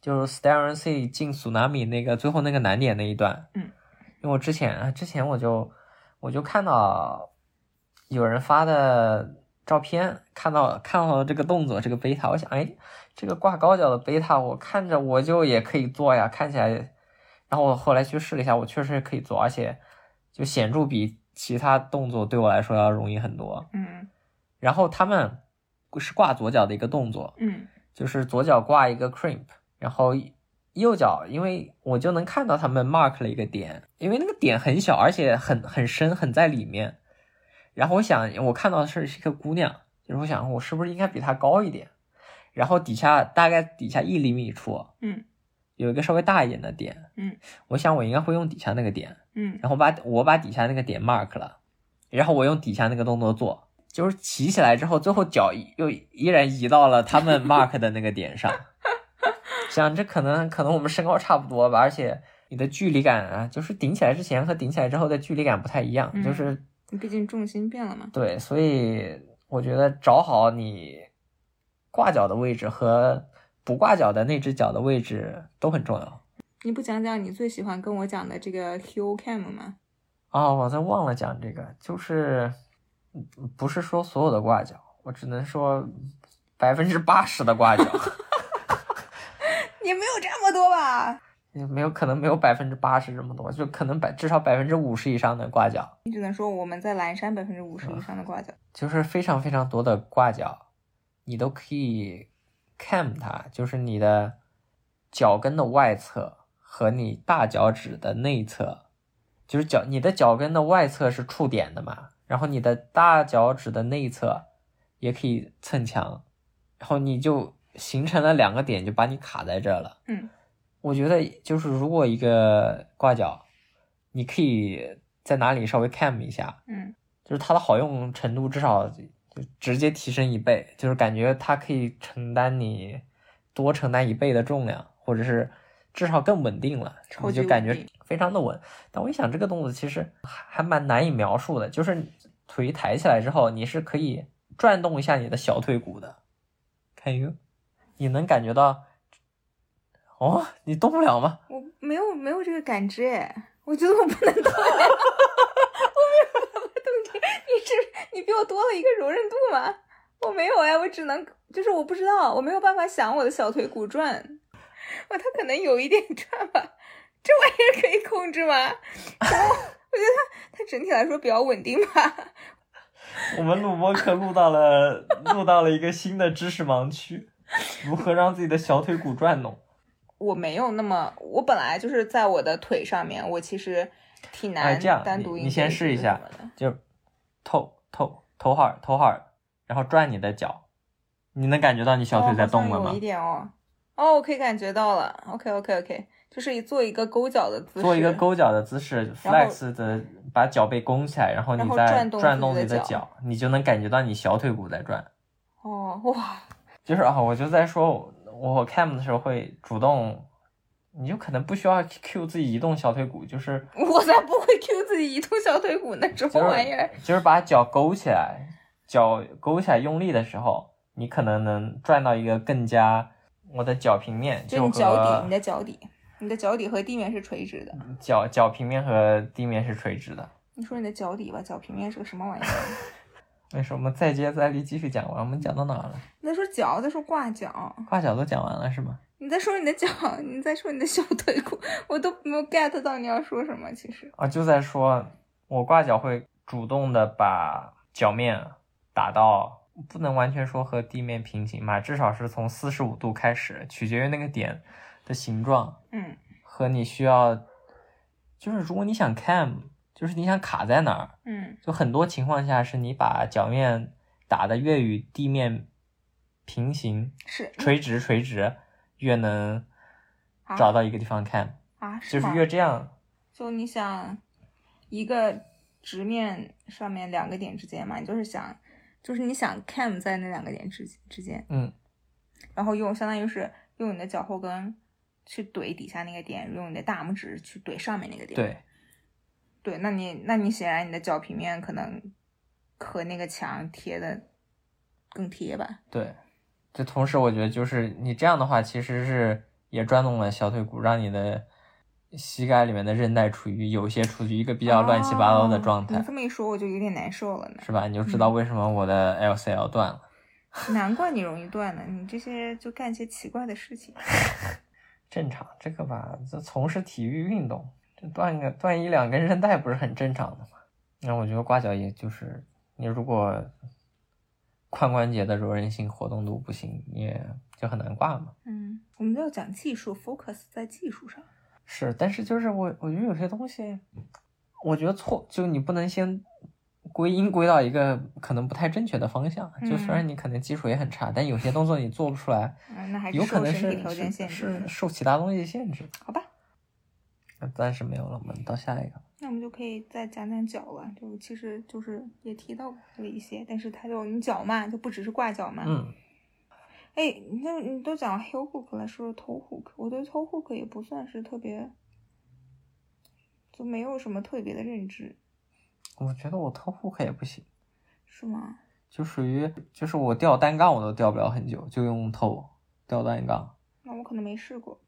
就是 Staring Sea 进 Tsunami 那个最后那个难点那一段，嗯，因为我之前之前我就我就看到有人发的照片，看到看到了这个动作，这个贝塔，我想，哎，这个挂高脚的贝塔，我看着我就也可以做呀，看起来，然后我后来去试了一下，我确实可以做，而且就显著比其他动作对我来说要容易很多。嗯然后他们是挂左脚的一个动作，嗯就是左脚挂一个 crimp，然后右脚，因为我就能看到他们 mark 了一个点，因为那个点很小，而且很很深，很在里面。然后我想，我看到的是是一个姑娘，就是我想我是不是应该比她高一点？然后底下大概底下一厘米处嗯有一个稍微大一点的点，嗯，我想我应该会用底下那个点，嗯然后把我把底下那个点 mark 了，然后我用底下那个动作做，就是骑起来之后，最后脚又依然移到了他们 mark 的那个点上。想这可能可能我们身高差不多吧，而且你的距离感啊，就是顶起来之前和顶起来之后的距离感不太一样，嗯就是你毕竟重心变了嘛。对，所以我觉得找好你挂脚的位置和不挂脚的那只脚的位置都很重要。你不讲讲你最喜欢跟我讲的这个 heel cam 吗？哦，我在忘了讲这个，就是嗯不是说所有的挂脚，我只能说百分之八十的挂脚，也没有这么多吧？也没有可能没有百分之八十这么多，就可能百至少百分之五十以上的挂脚，你只能说我们在蓝山百分之五十以上的挂脚。就是非常非常多的挂脚，你都可以 cam 它，就是你的脚跟的外侧和你大脚趾的内侧，就是脚你的脚跟的外侧是触点的嘛，然后你的大脚趾的内侧也可以蹭墙，然后你就形成了两个点，就把你卡在这了。嗯。我觉得就是如果一个挂脚，你可以在哪里稍微 cam 一下，嗯。就是它的好用程度至少就直接提升一倍，就是感觉它可以承担你多承担一倍的重量，或者是至少更稳定了，超级你就感觉非常的稳。但我一想，这个动作其实还还蛮难以描述的，就是腿抬起来之后，你是可以转动一下你的小腿骨的，看一个，你能感觉到。哦，你动不了吗？我没有没有这个感知哎，我觉得我不能动哎，我没有办法动这个。你是你比我多了一个柔韧度吗？我没有哎，我只能就是我不知道，我没有办法想我的小腿骨转，哇，它可能有一点转吧，这玩意儿可以控制吗？我觉得它它整体来说比较稳定吧。我们录播课录到了录到了一个新的知识盲区，如何让自己的小腿骨转动。我没有那么，我本来就是在我的腿上面，我其实挺难哎这样你你单独应对先试一下就头头头号头号，然后转你的脚，你能感觉到你小腿在动了吗哦有一？点哦，哦，我可以感觉到了。OK OK OK，就是做一个勾脚的姿势，做一个勾脚的姿势，flex 的把脚背弓起来，然后你再转动你的脚，你就能感觉到你小腿骨在转。哦，哇，就是啊，我就在说，我 cam 的时候会主动，你就可能不需要 Q 自己移动小腿骨，就是 我才不会 Q 自己移动小腿骨呢，什么玩意儿。就是把脚勾起来，脚勾起来用力的时候，你可能能转到一个更加我的脚平面就你脚底，你的脚底，你的脚底和地面是垂直的。脚脚平面和地面是垂直的。你说你的脚底吧，脚平面是个什么玩意儿？为什么再接再厉继续讲完？我们讲到哪了？你在说脚，在说挂脚，挂脚都讲完了是吗？你在说你的脚，你在说你的小腿骨，我都没有 get 到你要说什么。其实，啊，就在说我挂脚会主动的把脚面打到，不能完全说和地面平行嘛，至少是从四十五度开始，取决于那个点的形状嗯和你需要，就是如果你想 cam，就是你想卡在哪儿，嗯。就很多情况下是你把脚面打的越与地面平行、是垂直、垂直，越能啊找到一个地方 cam，、啊，是就是越这样，就你想一个直面上面两个点之间嘛，你就是想，就是你想 cam 在那两个点之之间，嗯，然后用相当于是用你的脚后跟去怼底下那个点，用你的大拇指去怼上面那个点。对，对，那你那你显然你的脚平面可能和那个墙贴的更贴吧？对，这同时我觉得就是你这样的话，其实是也转动了小腿骨，让你的膝盖里面的韧带处于有些处于一个比较乱七八糟的状态，哦你这么一说，我就有点难受了呢。是吧？你就知道为什么我的 LCL 断了。难怪你容易断呢，你这些就干一些奇怪的事情。正常，这个吧，这从事体育运动，这断个断一两根韧带不是很正常的吗？那我觉得刮脚也就是你如果髋关节的柔韧性、活动度不行，你也就很难挂嘛。嗯，我们要讲技术，focus 在技术上。是，但是就是我我觉得有些东西，我觉得错，就你不能先归因归到一个可能不太正确的方向。就虽然你可能基础也很差，但有些动作你做不出来，嗯，那还是有可能身体条件是限制是受其他东西限制。好吧，那暂时没有了，我们到下一个。那我们就可以再讲讲脚了。就其实就是也提到了一些，但是它就你脚嘛，就不只是挂脚嘛。嗯，哎，那你都讲 heel hook 了，说说 toe hook，我对 toe hook 也不算是特别，就没有什么特别的认知，我觉得我偷 hook 也不行，是吗？就属于就是我吊单杠我都吊不了很久，就用头吊单杠，那我可能没试过，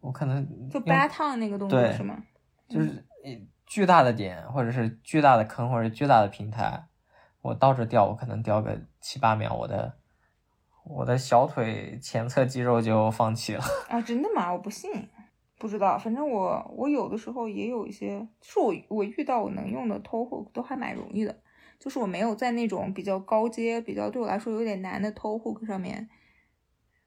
我可能就用 baton 那个动作是吗？就是一巨大的点，或者是巨大的坑，或者巨大的平台，我倒着吊，我可能吊个七八秒，我的我的小腿前侧肌肉就放弃了。啊，真的吗？我不信，不知道。反正我我有的时候也有一些，就是我我遇到我能用的 toe hook 都还蛮容易的，就是我没有在那种比较高阶、比较对我来说有点难的 toe hook 上面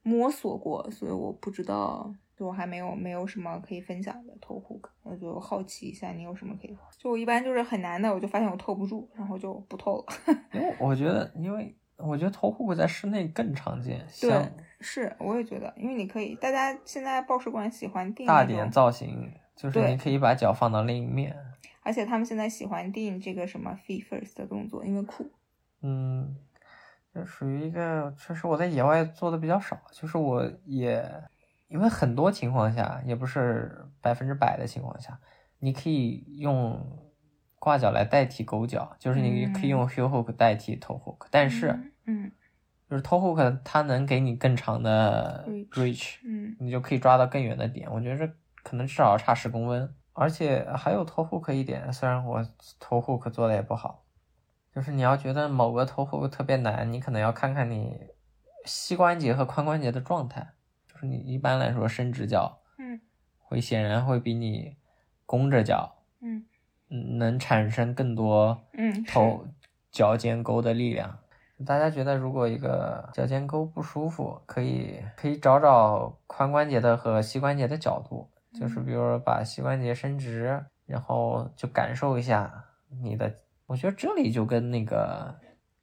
摸索过，所以我不知道，就我还没有没有什么可以分享的 toe hook，我就好奇一下你有什么可以。就我一般就是很难的，我就发现我透不住，然后就不透了。因为我觉得，因为我觉得头 hook 在室内更常见，对，是，我也觉得，因为你可以，大家现在报时馆喜欢定大点造型，就是你可以把脚放到另一面。而且他们现在喜欢定这个什么 feet first 的动作，因为酷。嗯，这属于一个，确实我在野外做的比较少，就是我也因为很多情况下，也不是百分之百的情况下，你可以用挂脚来代替勾脚，就是你可以用 heel hook 代替 toe hook，但是嗯嗯就是 toe hook 它能给你更长的 Reach 嗯你就可以抓到更远的点。我觉得这可能至少要差十公分，而且还有头 hook 一点，虽然我头 hook 做的也不好，就是你要觉得某个头 hook 特别难，你可能要看看你膝关节和髋关节的状态。就是你一般来说伸直脚嗯会显然会比你弓着脚，嗯嗯，能产生更多嗯，头脚尖沟的力量。大家觉得如果一个脚尖沟不舒服，可以可以找找髋关节的和膝关节的角度，就是比如说把膝关节伸直，然后就感受一下你的。我觉得这里就跟那个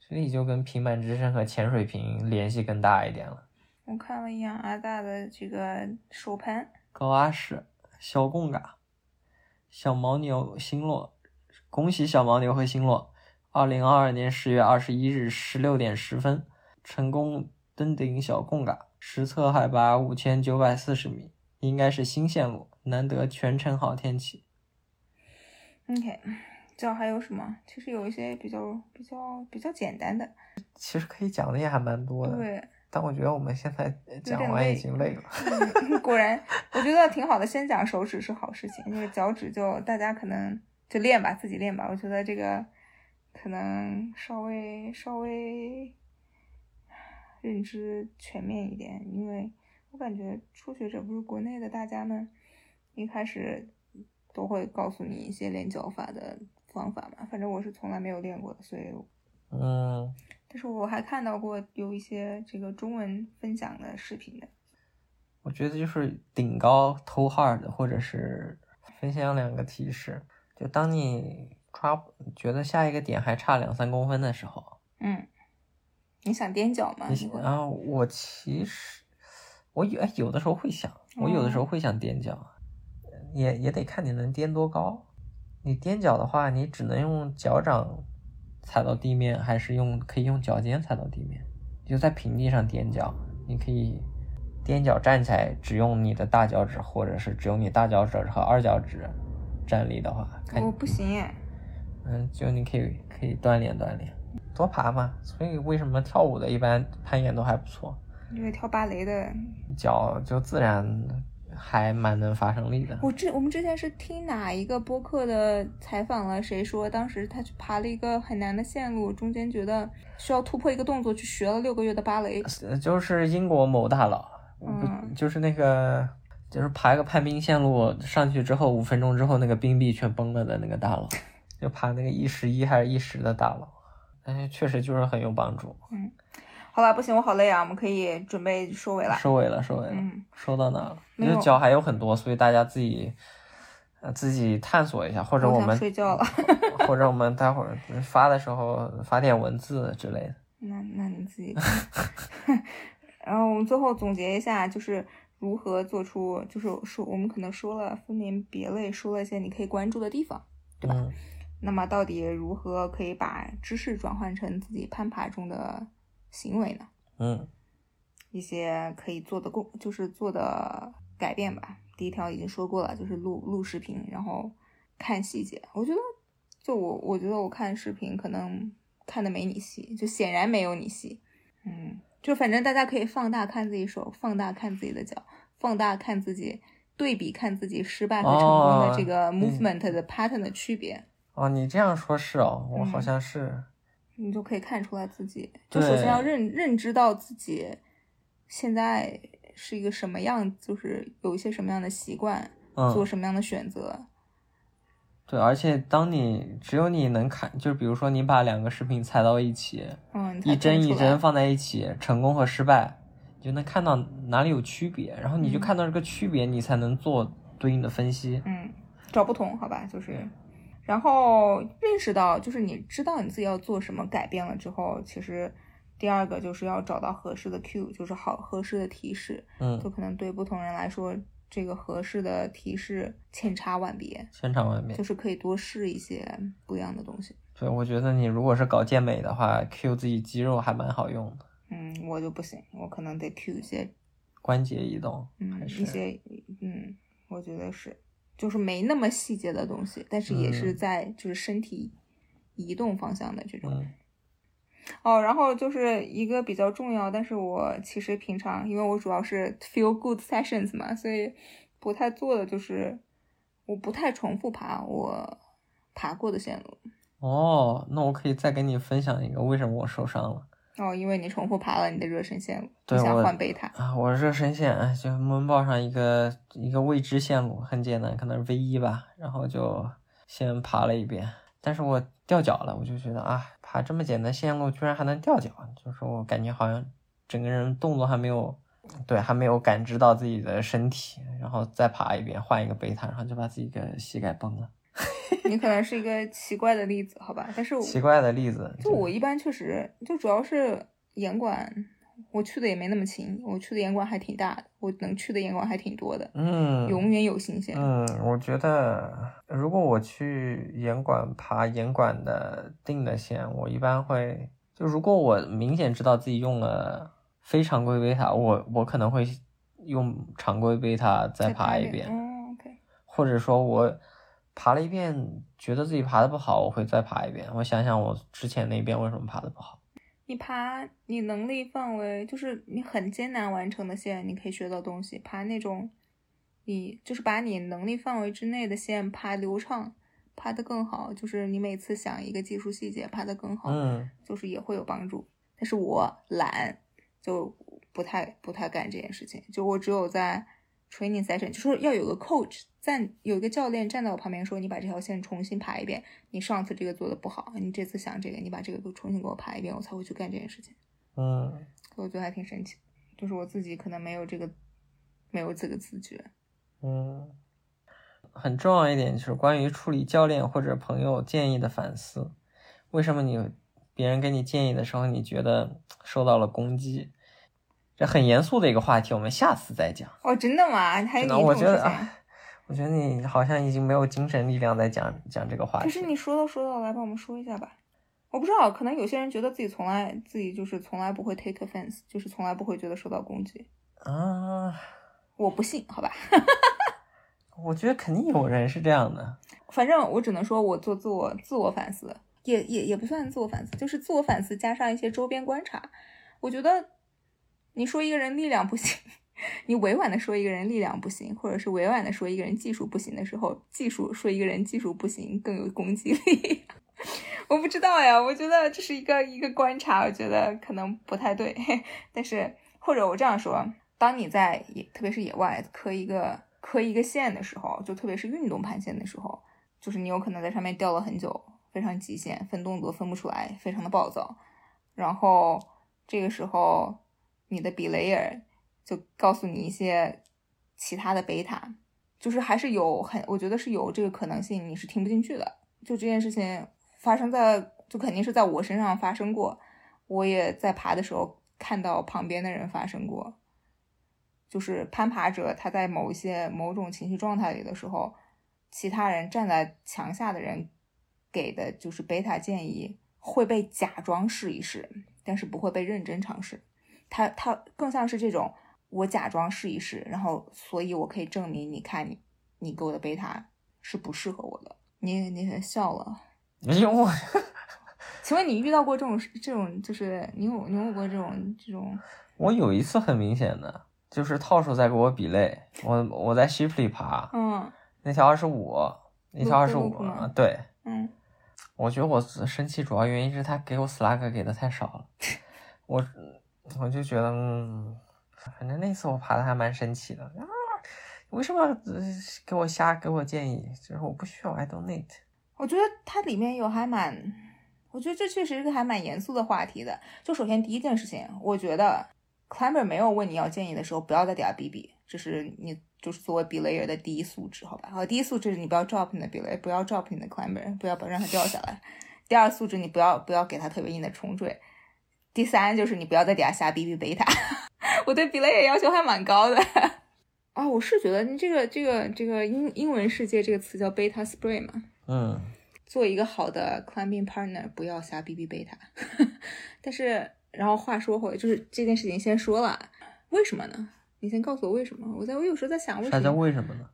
这里就跟平板支撑和潜水瓶联系更大一点了。我看了一眼阿大的这个手盘，高阿式小贡嘎，小牦牛星落，恭喜小牦牛和星落，二零二二年十月二十一日十六点十分成功登顶小贡嘎，实测海拔五千九百四十米，应该是新线路，难得全程好天气。OK，这还有什么？其实有一些比较比较比较简单的，其实可以讲的也还蛮多的，对，但我觉得我们现在讲点完已经累了。嗯果然，我觉得挺好的。先讲手指是好事情，这个脚趾就大家可能就练吧，自己练吧。我觉得这个可能稍微稍微认知全面一点，因为我感觉初学者不是国内的大家们一开始都会告诉你一些练脚法的方法嘛。反正我是从来没有练过的，所以嗯，但是我还看到过有一些这个中文分享的视频的。我觉得就是顶高 toe hard，或者是分享两个提示，就当你抓觉得下一个点还差两三公分的时候，嗯，你想踮脚吗？你你会然后我其实我有哎有的时候会想，我有的时候会想踮脚，也也得看你能踮多高。你踮脚的话，你只能用脚掌踩到地面，还是用可以用脚尖踩到地面？就在平地上踮脚，你可以踮脚站起来，只用你的大脚趾，或者是只用你大脚趾和二脚趾站立的话，看我不行耶。嗯，就你可以可以锻炼锻炼，多爬嘛。所以为什么跳舞的一般攀岩都还不错，因为跳芭蕾的，脚就自然还蛮能发生力的。我之我们之前是听哪一个播客的采访了，谁说当时他去爬了一个很难的线路，中间觉得需要突破一个动作，去学了六个月的芭蕾。呃就是英国某大佬，嗯就是那个就是爬一个攀冰线路上去之后，五分钟之后那个冰壁全崩了的那个大佬，就爬那个一十一还是一十的大佬，但是确实就是很有帮助。好了，不行，我好累啊，我们可以准备收尾了。收尾了，收尾了，嗯收到哪了？因为脚还有很多，所以大家自己呃自己探索一下，或者我们睡觉了。或者我们待会儿发的时候发点文字之类的。那那你自己看。然后我们最后总结一下，就是如何做出，就是说我们可能说了分门别类，说了一些你可以关注的地方。对吧嗯那么到底如何可以把知识转换成自己攀爬中的行为呢？嗯一些可以做的共，就是做的改变吧。第一条已经说过了，就是录录视频，然后看细节。我觉得，就我我觉得我看视频可能看的没你细，就显然没有你细。嗯，就反正大家可以放大看自己手，放大看自己的脚，放大看自己对比看自己失败和成功的哦这个嗯 movement 的 pattern 的区别。哦，你这样说是哦，我好嗯像是。你就可以看出来自己，就首先要认认知到自己现在是一个什么样，就是有一些什么样的习惯，做嗯，什么样的选择。对，而且当你只有你能看，就是比如说你把两个视频裁到一起，嗯，一帧一帧放在一起，成功和失败，你就能看到哪里有区别，然后你就嗯看到这个区别，你才能做对应的分析。嗯，找不同，好吧，就是，然后认识到，就是你知道你自己要做什么改变了之后，其实第二个就是要找到合适的 cue，就是好合适的提示，嗯就，可能对不同人来说，这个合适的提示千差万别，千差万别就。是可以多试一些不一样的东西。对，我觉得你如果是搞健美的话，Q 自己肌肉还蛮好用的，嗯，我就不行，我可能得 cue 一些，关节移动嗯，一些，嗯，我觉得是，就是没那么细节的东西，但是也是嗯在就是身体移动方向的这种。嗯哦，然后就是一个比较重要，但是我其实平常因为我主要是 feel good sessions 嘛，所以不太做的就是我不太重复爬我爬过的线路。哦，那我可以再跟你分享一个为什么我受伤了哦，因为你重复爬了你的热身线路，对你想换贝塔。啊！我热身线哎就闷报上一个一个未知线路，很简单，可能是 V 一吧，然后就先爬了一遍，但是我掉脚了，我就觉得啊，爬这么简单线路居然还能掉脚，就是我感觉好像整个人动作还没有，对，还没有感知到自己的身体，然后再爬一遍，换一个贝塔，然后就把自己的膝盖崩了。你可能是一个奇怪的例子，好吧？但是我奇怪的例子，就我一般确实就主要是严管，我去的也没那么勤，我去的严管还挺大的，我能去的严管还挺多的，嗯，永远有新鲜。嗯，我觉得如果我去严管爬严管的定的线，我一般会就如果我明显知道自己用了非常规贝塔，我我可能会用常规贝塔再再爬一遍。遍，嗯，OK。或者说我爬了一遍，觉得自己爬的不好，我会再爬一遍，我想想我之前那一遍为什么爬的不好。你爬你能力范围，就是你很艰难完成的线，你可以学到东西；爬那种你就是把你能力范围之内的线爬流畅，爬得更好，就是你每次想一个技术细节爬得更好，嗯就是也会有帮助。但是我懒，就不太不太干这件事情。就我只有在 training session，就说要有个 coach 站，有一个教练站在我旁边说，你把这条线重新排一遍。你上次这个做的不好，你这次想这个，你把这个都重新给我排一遍，我才会去干这件事情。嗯所以我觉得还挺神奇，就是我自己可能没有这个没有这个自觉。嗯，很重要一点就是关于处理教练或者朋友建议的反思。为什么你别人给你建议的时候，你觉得受到了攻击？这很严肃的一个话题，我们下次再讲。哦，真的吗？还有我觉得，这种事情？哎，我觉得你好像已经没有精神力量在讲讲这个话题。可是你说到说到，来帮我们说一下吧。我不知道，可能有些人觉得自己从来自己就是从来不会 take offense，就是从来不会觉得受到攻击。啊，我不信，好吧。我觉得肯定有人是这样的。反正我只能说，我做自我自我反思，也也也不算自我反思，就是自我反思加上一些周边观察。我觉得你说一个人力量不行，你委婉的说一个人力量不行，或者是委婉的说一个人技术不行的时候，技术说一个人技术不行更有攻击力。我不知道呀，我觉得这是一个一个观察，我觉得可能不太对。但是或者我这样说，当你在野，特别是野外磕一个磕一个线的时候，就特别是运动盘线的时候，就是你有可能在上面掉了很久，非常极限，分动作分不出来，非常的暴躁。然后这个时候，你的 belayer 就告诉你一些其他的贝塔，就是还是有很，我觉得是有这个可能性，你是听不进去的。就这件事情发生在，就肯定是在我身上发生过，我也在爬的时候看到旁边的人发生过。就是攀爬者他在某一些某种情绪状态里的时候，其他人站在墙下的人给的就是贝塔建议会被假装试一试，但是不会被认真尝试。他他更像是这种，我假装试一试，然后所以我可以证明，你看你你给我的贝塔是不适合我的。你你笑了，因为我。请问你遇到过这种这种就是你有你有过这种这种？我有一次很明显的，就是套手在给我比累，我我在 s h i p 里爬，嗯那条二十五，那条二十五对，嗯。我觉得我生气主要原因是他给我 slack 给的太少了，我我就觉得，嗯，反正那次我爬的还蛮神奇的啊，为什么要给我瞎给我建议？就是我不需要，I don't need。我觉得它里面有还蛮，我觉得这确实是个还蛮严肃的话题的。就首先第一件事情，我觉得 climber 没有问你要建议的时候，不要在底下逼逼，这是你就是作为 belayer 的第一素质，好吧？好，第一素质是你不要 drop 你的 belayer，不要 drop 你的 climber，不要把让它掉下来。第二素质你不要不要给他特别硬的冲坠。第三就是你不要在底下瞎逼逼贝塔。我对 belayer 要求还蛮高的。啊，我是觉得你这个这个这个英英文世界这个词叫 beta spray 嘛，嗯，做一个好的 climbing partner，不要瞎逼逼贝塔。但是，然后话说回来，就是这件事情先说了，为什么呢？你先告诉我为什么？我在我有时候在想为啥叫什么？为什么呢？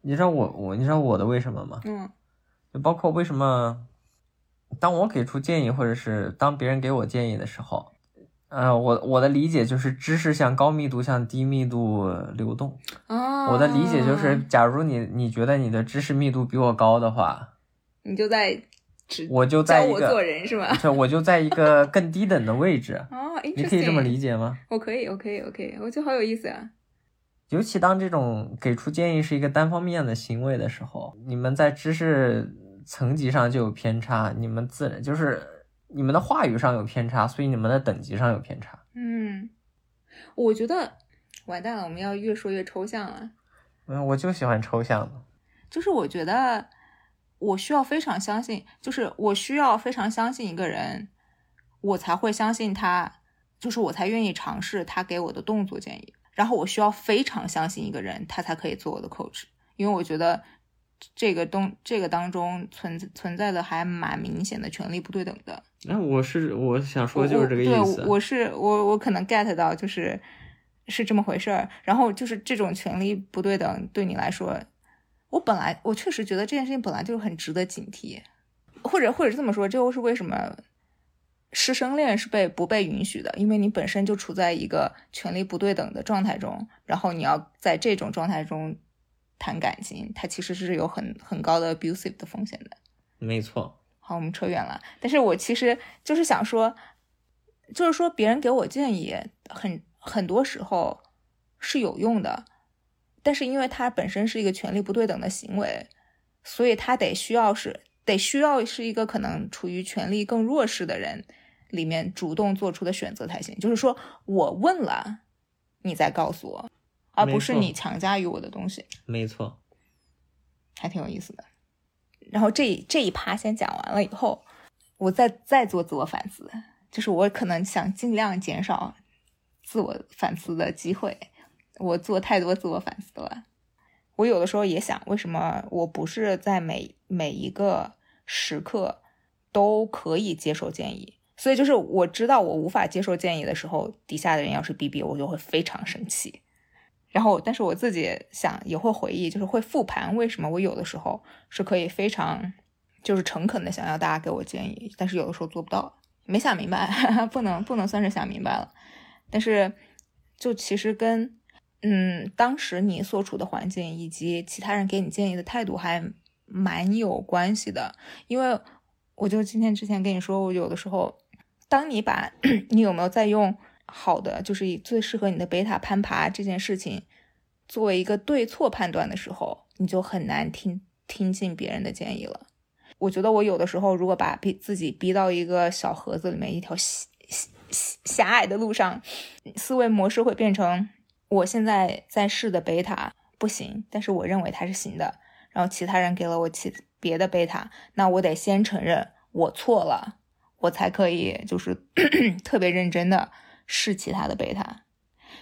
你知道我我你知道我的为什么吗？嗯就包括为什么，当我给出建议，或者是当别人给我建议的时候，呃，我我的理解就是知识向高密度向低密度流动。哦，我的理解就是，假如你你觉得你的知识密度比我高的话，你就在我就在一个，人是吗？对，我就在一个更低等的位置。哦，你可以这么理解。解吗？我可以，我可以，我可以，我觉得好有意思啊。尤其当这种给出建议是一个单方面的行为的时候，你们在知识层级上就有偏差，你们自然就是你们的话语上有偏差，所以你们的等级上有偏差。嗯，我觉得完蛋了，我们要越说越抽象了。嗯，我就喜欢抽象的。就是我觉得我需要非常相信，就是我需要非常相信一个人，我才会相信他，就是我才愿意尝试他给我的动作建议。然后我需要非常相信一个人，他才可以做我的 coach，因为我觉得这个东这个当中存存在的还蛮明显的权力不对等的。那我是我想说我就是这个意思对，我是我我可能 get 到就是是这么回事儿。然后就是这种权利不对等对你来说，我本来我确实觉得这件事情本来就是很值得警惕，或者或者这么说，这又是为什么师生恋是被不被允许的，因为你本身就处在一个权力不对等的状态中，然后你要在这种状态中谈感情，它其实是有很很高的 abusive 的风险的。没错。好，我们扯远了，但是我其实就是想说，就是说别人给我建议，很很多时候是有用的，但是因为它本身是一个权力不对等的行为，所以他得需要是得需要是一个可能处于权力更弱势的人里面主动做出的选择才行。就是说我问了，你再告诉我，而不是你强加于我的东西，没错，还挺有意思的。然后这这一趴先讲完了以后，我再再做自我反思，就是我可能想尽量减少自我反思的机会。我做太多自我反思了。我有的时候也想，为什么我不是在每每一个时刻都可以接受建议？所以就是我知道我无法接受建议的时候，底下的人要是逼逼我，我就会非常生气。然后，但是我自己想也会回忆，就是会复盘为什么我有的时候是可以非常就是诚恳的想要大家给我建议，但是有的时候做不到，没想明白，不能不能算是想明白了。但是就其实跟嗯当时你所处的环境以及其他人给你建议的态度还蛮有关系的，因为我就今天之前跟你说，我有的时候，当你把 你有没有在用好的，就是最适合你的贝塔攀爬这件事情作为一个对错判断的时候，你就很难听听进别人的建议了。我觉得我有的时候，如果把逼自己逼到一个小盒子里面，一条狭狭狭隘的路上，思维模式会变成我现在在试的贝塔不行，但是我认为它是行的，然后其他人给了我其别的贝塔，那我得先承认我错了，我才可以就是 特别认真的试其他的贝塔，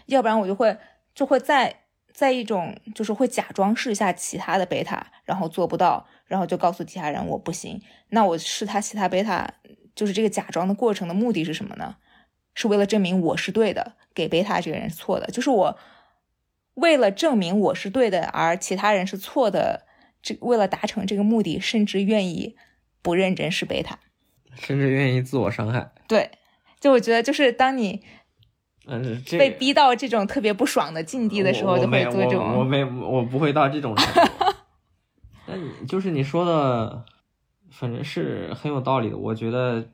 要不然我就会就会在在一种就是会假装试一下其他的贝塔，然后做不到，然后就告诉其他人我不行。那我试他其他贝塔，就是这个假装的过程的目的是什么呢？是为了证明我是对的，给贝塔这个人是错的。就是我为了证明我是对的，而其他人是错的，这为了达成这个目的，甚至愿意不认真试贝塔。甚至愿意自我伤害。对，就我觉得就是当你嗯，这被逼到这种特别不爽的境地的时候，就没会做这种。我我没我不会到这种程度。那你就是你说的，反正是很有道理的。我觉得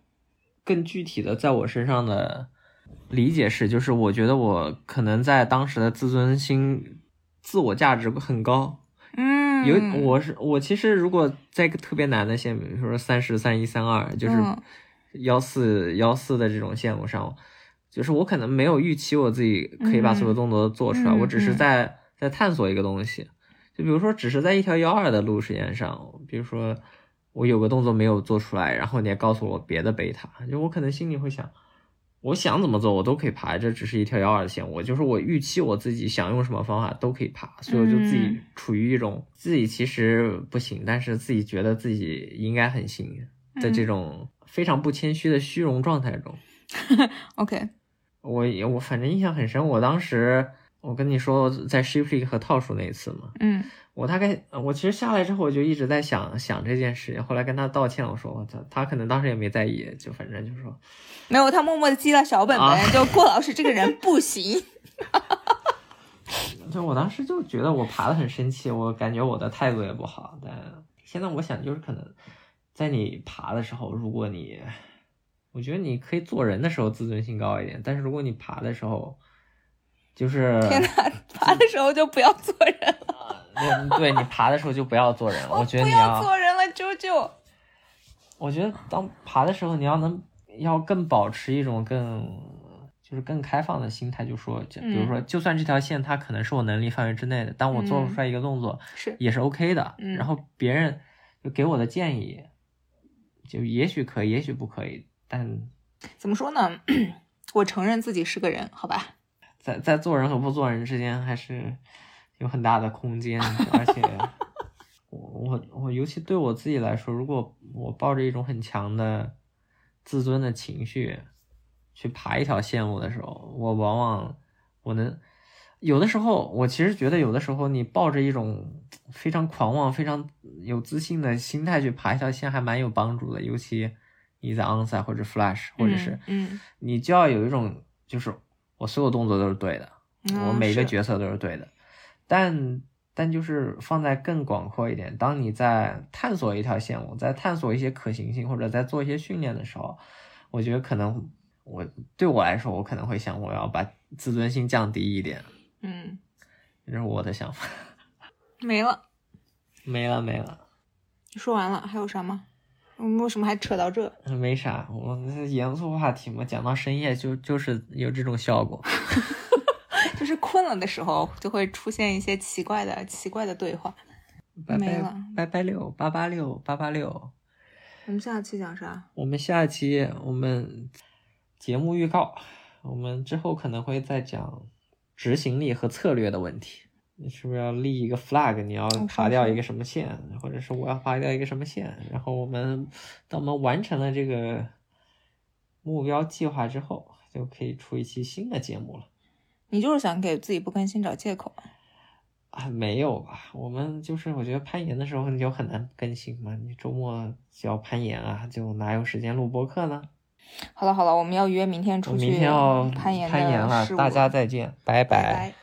更具体的，在我身上的理解是，就是我觉得我可能在当时的自尊心、自我价值很高。嗯，有我是我其实如果在一个特别难的线，比如说三十三一三二，就是嗯幺四幺四的这种线路上，就是我可能没有预期我自己可以把所有动作都做出来，嗯我只是嗯在在探索一个东西。就比如说，只是在一条幺二的路时间上，比如说我有个动作没有做出来，然后你也告诉我别的贝塔，就我可能心里会想，我想怎么做我都可以爬，这只是一条幺二的线，我就是我预期我自己想用什么方法都可以爬，所以我就自己嗯。处于一种自己其实不行，但是自己觉得自己应该很行的这种非常不谦虚的虚荣状态中。OK，我也我反正印象很深，我当时我跟你说在 Shipley 和套数那一次嘛，嗯我大概我其实下来之后我就一直在想想这件事，后来跟他道歉，我说我操，他可能当时也没在意，就反正就说没有，他默默的记了小本本，啊就郭老师这个人不行。就我当时就觉得我爬的很生气，我感觉我的态度也不好，但现在我想就是可能在你爬的时候，如果你我觉得你可以做人的时候自尊心高一点，但是如果你爬的时候，就是 天呐，爬的时候就不要做人了，对对你爬的时候就不要做人了，我觉得不你要做人了，啾啾。我觉得当爬的时候，你要能要更保持一种更就是更开放的心态，就说，就比如说，就算这条线它可能是我能力范围之内的，当我做不出来一个动作、是，也是 OK 的，嗯然后别人就给我的建议，就也许可以，也许不可以，但怎么说呢？我承认自己是个人，好吧？在在做人和不做人之间还是有很大的空间，而且 我我我尤其对我自己来说，如果我抱着一种很强的自尊的情绪去爬一条线路的时候，我往往我能有的时候，我其实觉得有的时候你抱着一种非常狂妄、非常有自信的心态去爬一条线，还蛮有帮助的，尤其。你在 onside 或者 flash，或者是嗯你就要有一种就是我所有动作都是对的，嗯，我每个是角色都是对的，但但就是放在更广阔一点，当你在探索一条线路，在探索一些可行性，或者在做一些训练的时候，我觉得可能我对我来说，我可能会想我要把自尊心降低一点，嗯这是我的想法。没了。没了没了，你说完了，还有啥吗？我们为什么还扯到这？没啥，我们严肃话题嘛，讲到深夜就就是有这种效果。就是困了的时候，就会出现一些奇怪的、奇怪的对话。拜拜没了拜拜六八八六八八六。我们下期讲啥？我们下期我们节目预告，我们之后可能会再讲执行力和策略的问题。你是不是要立一个 flag？你要哦是爬掉一个什么线，或者是我要爬掉一个什么线？然后我们当我们完成了这个目标计划之后，就可以出一期新的节目了。你就是想给自己不更新找借口。啊，没有吧？我们就是我觉得攀岩的时候你就很难更新嘛，你周末就要攀岩啊，就哪有时间录播客呢？好了好了，我们要约明天出去明天要攀岩攀岩了大家再见，拜拜拜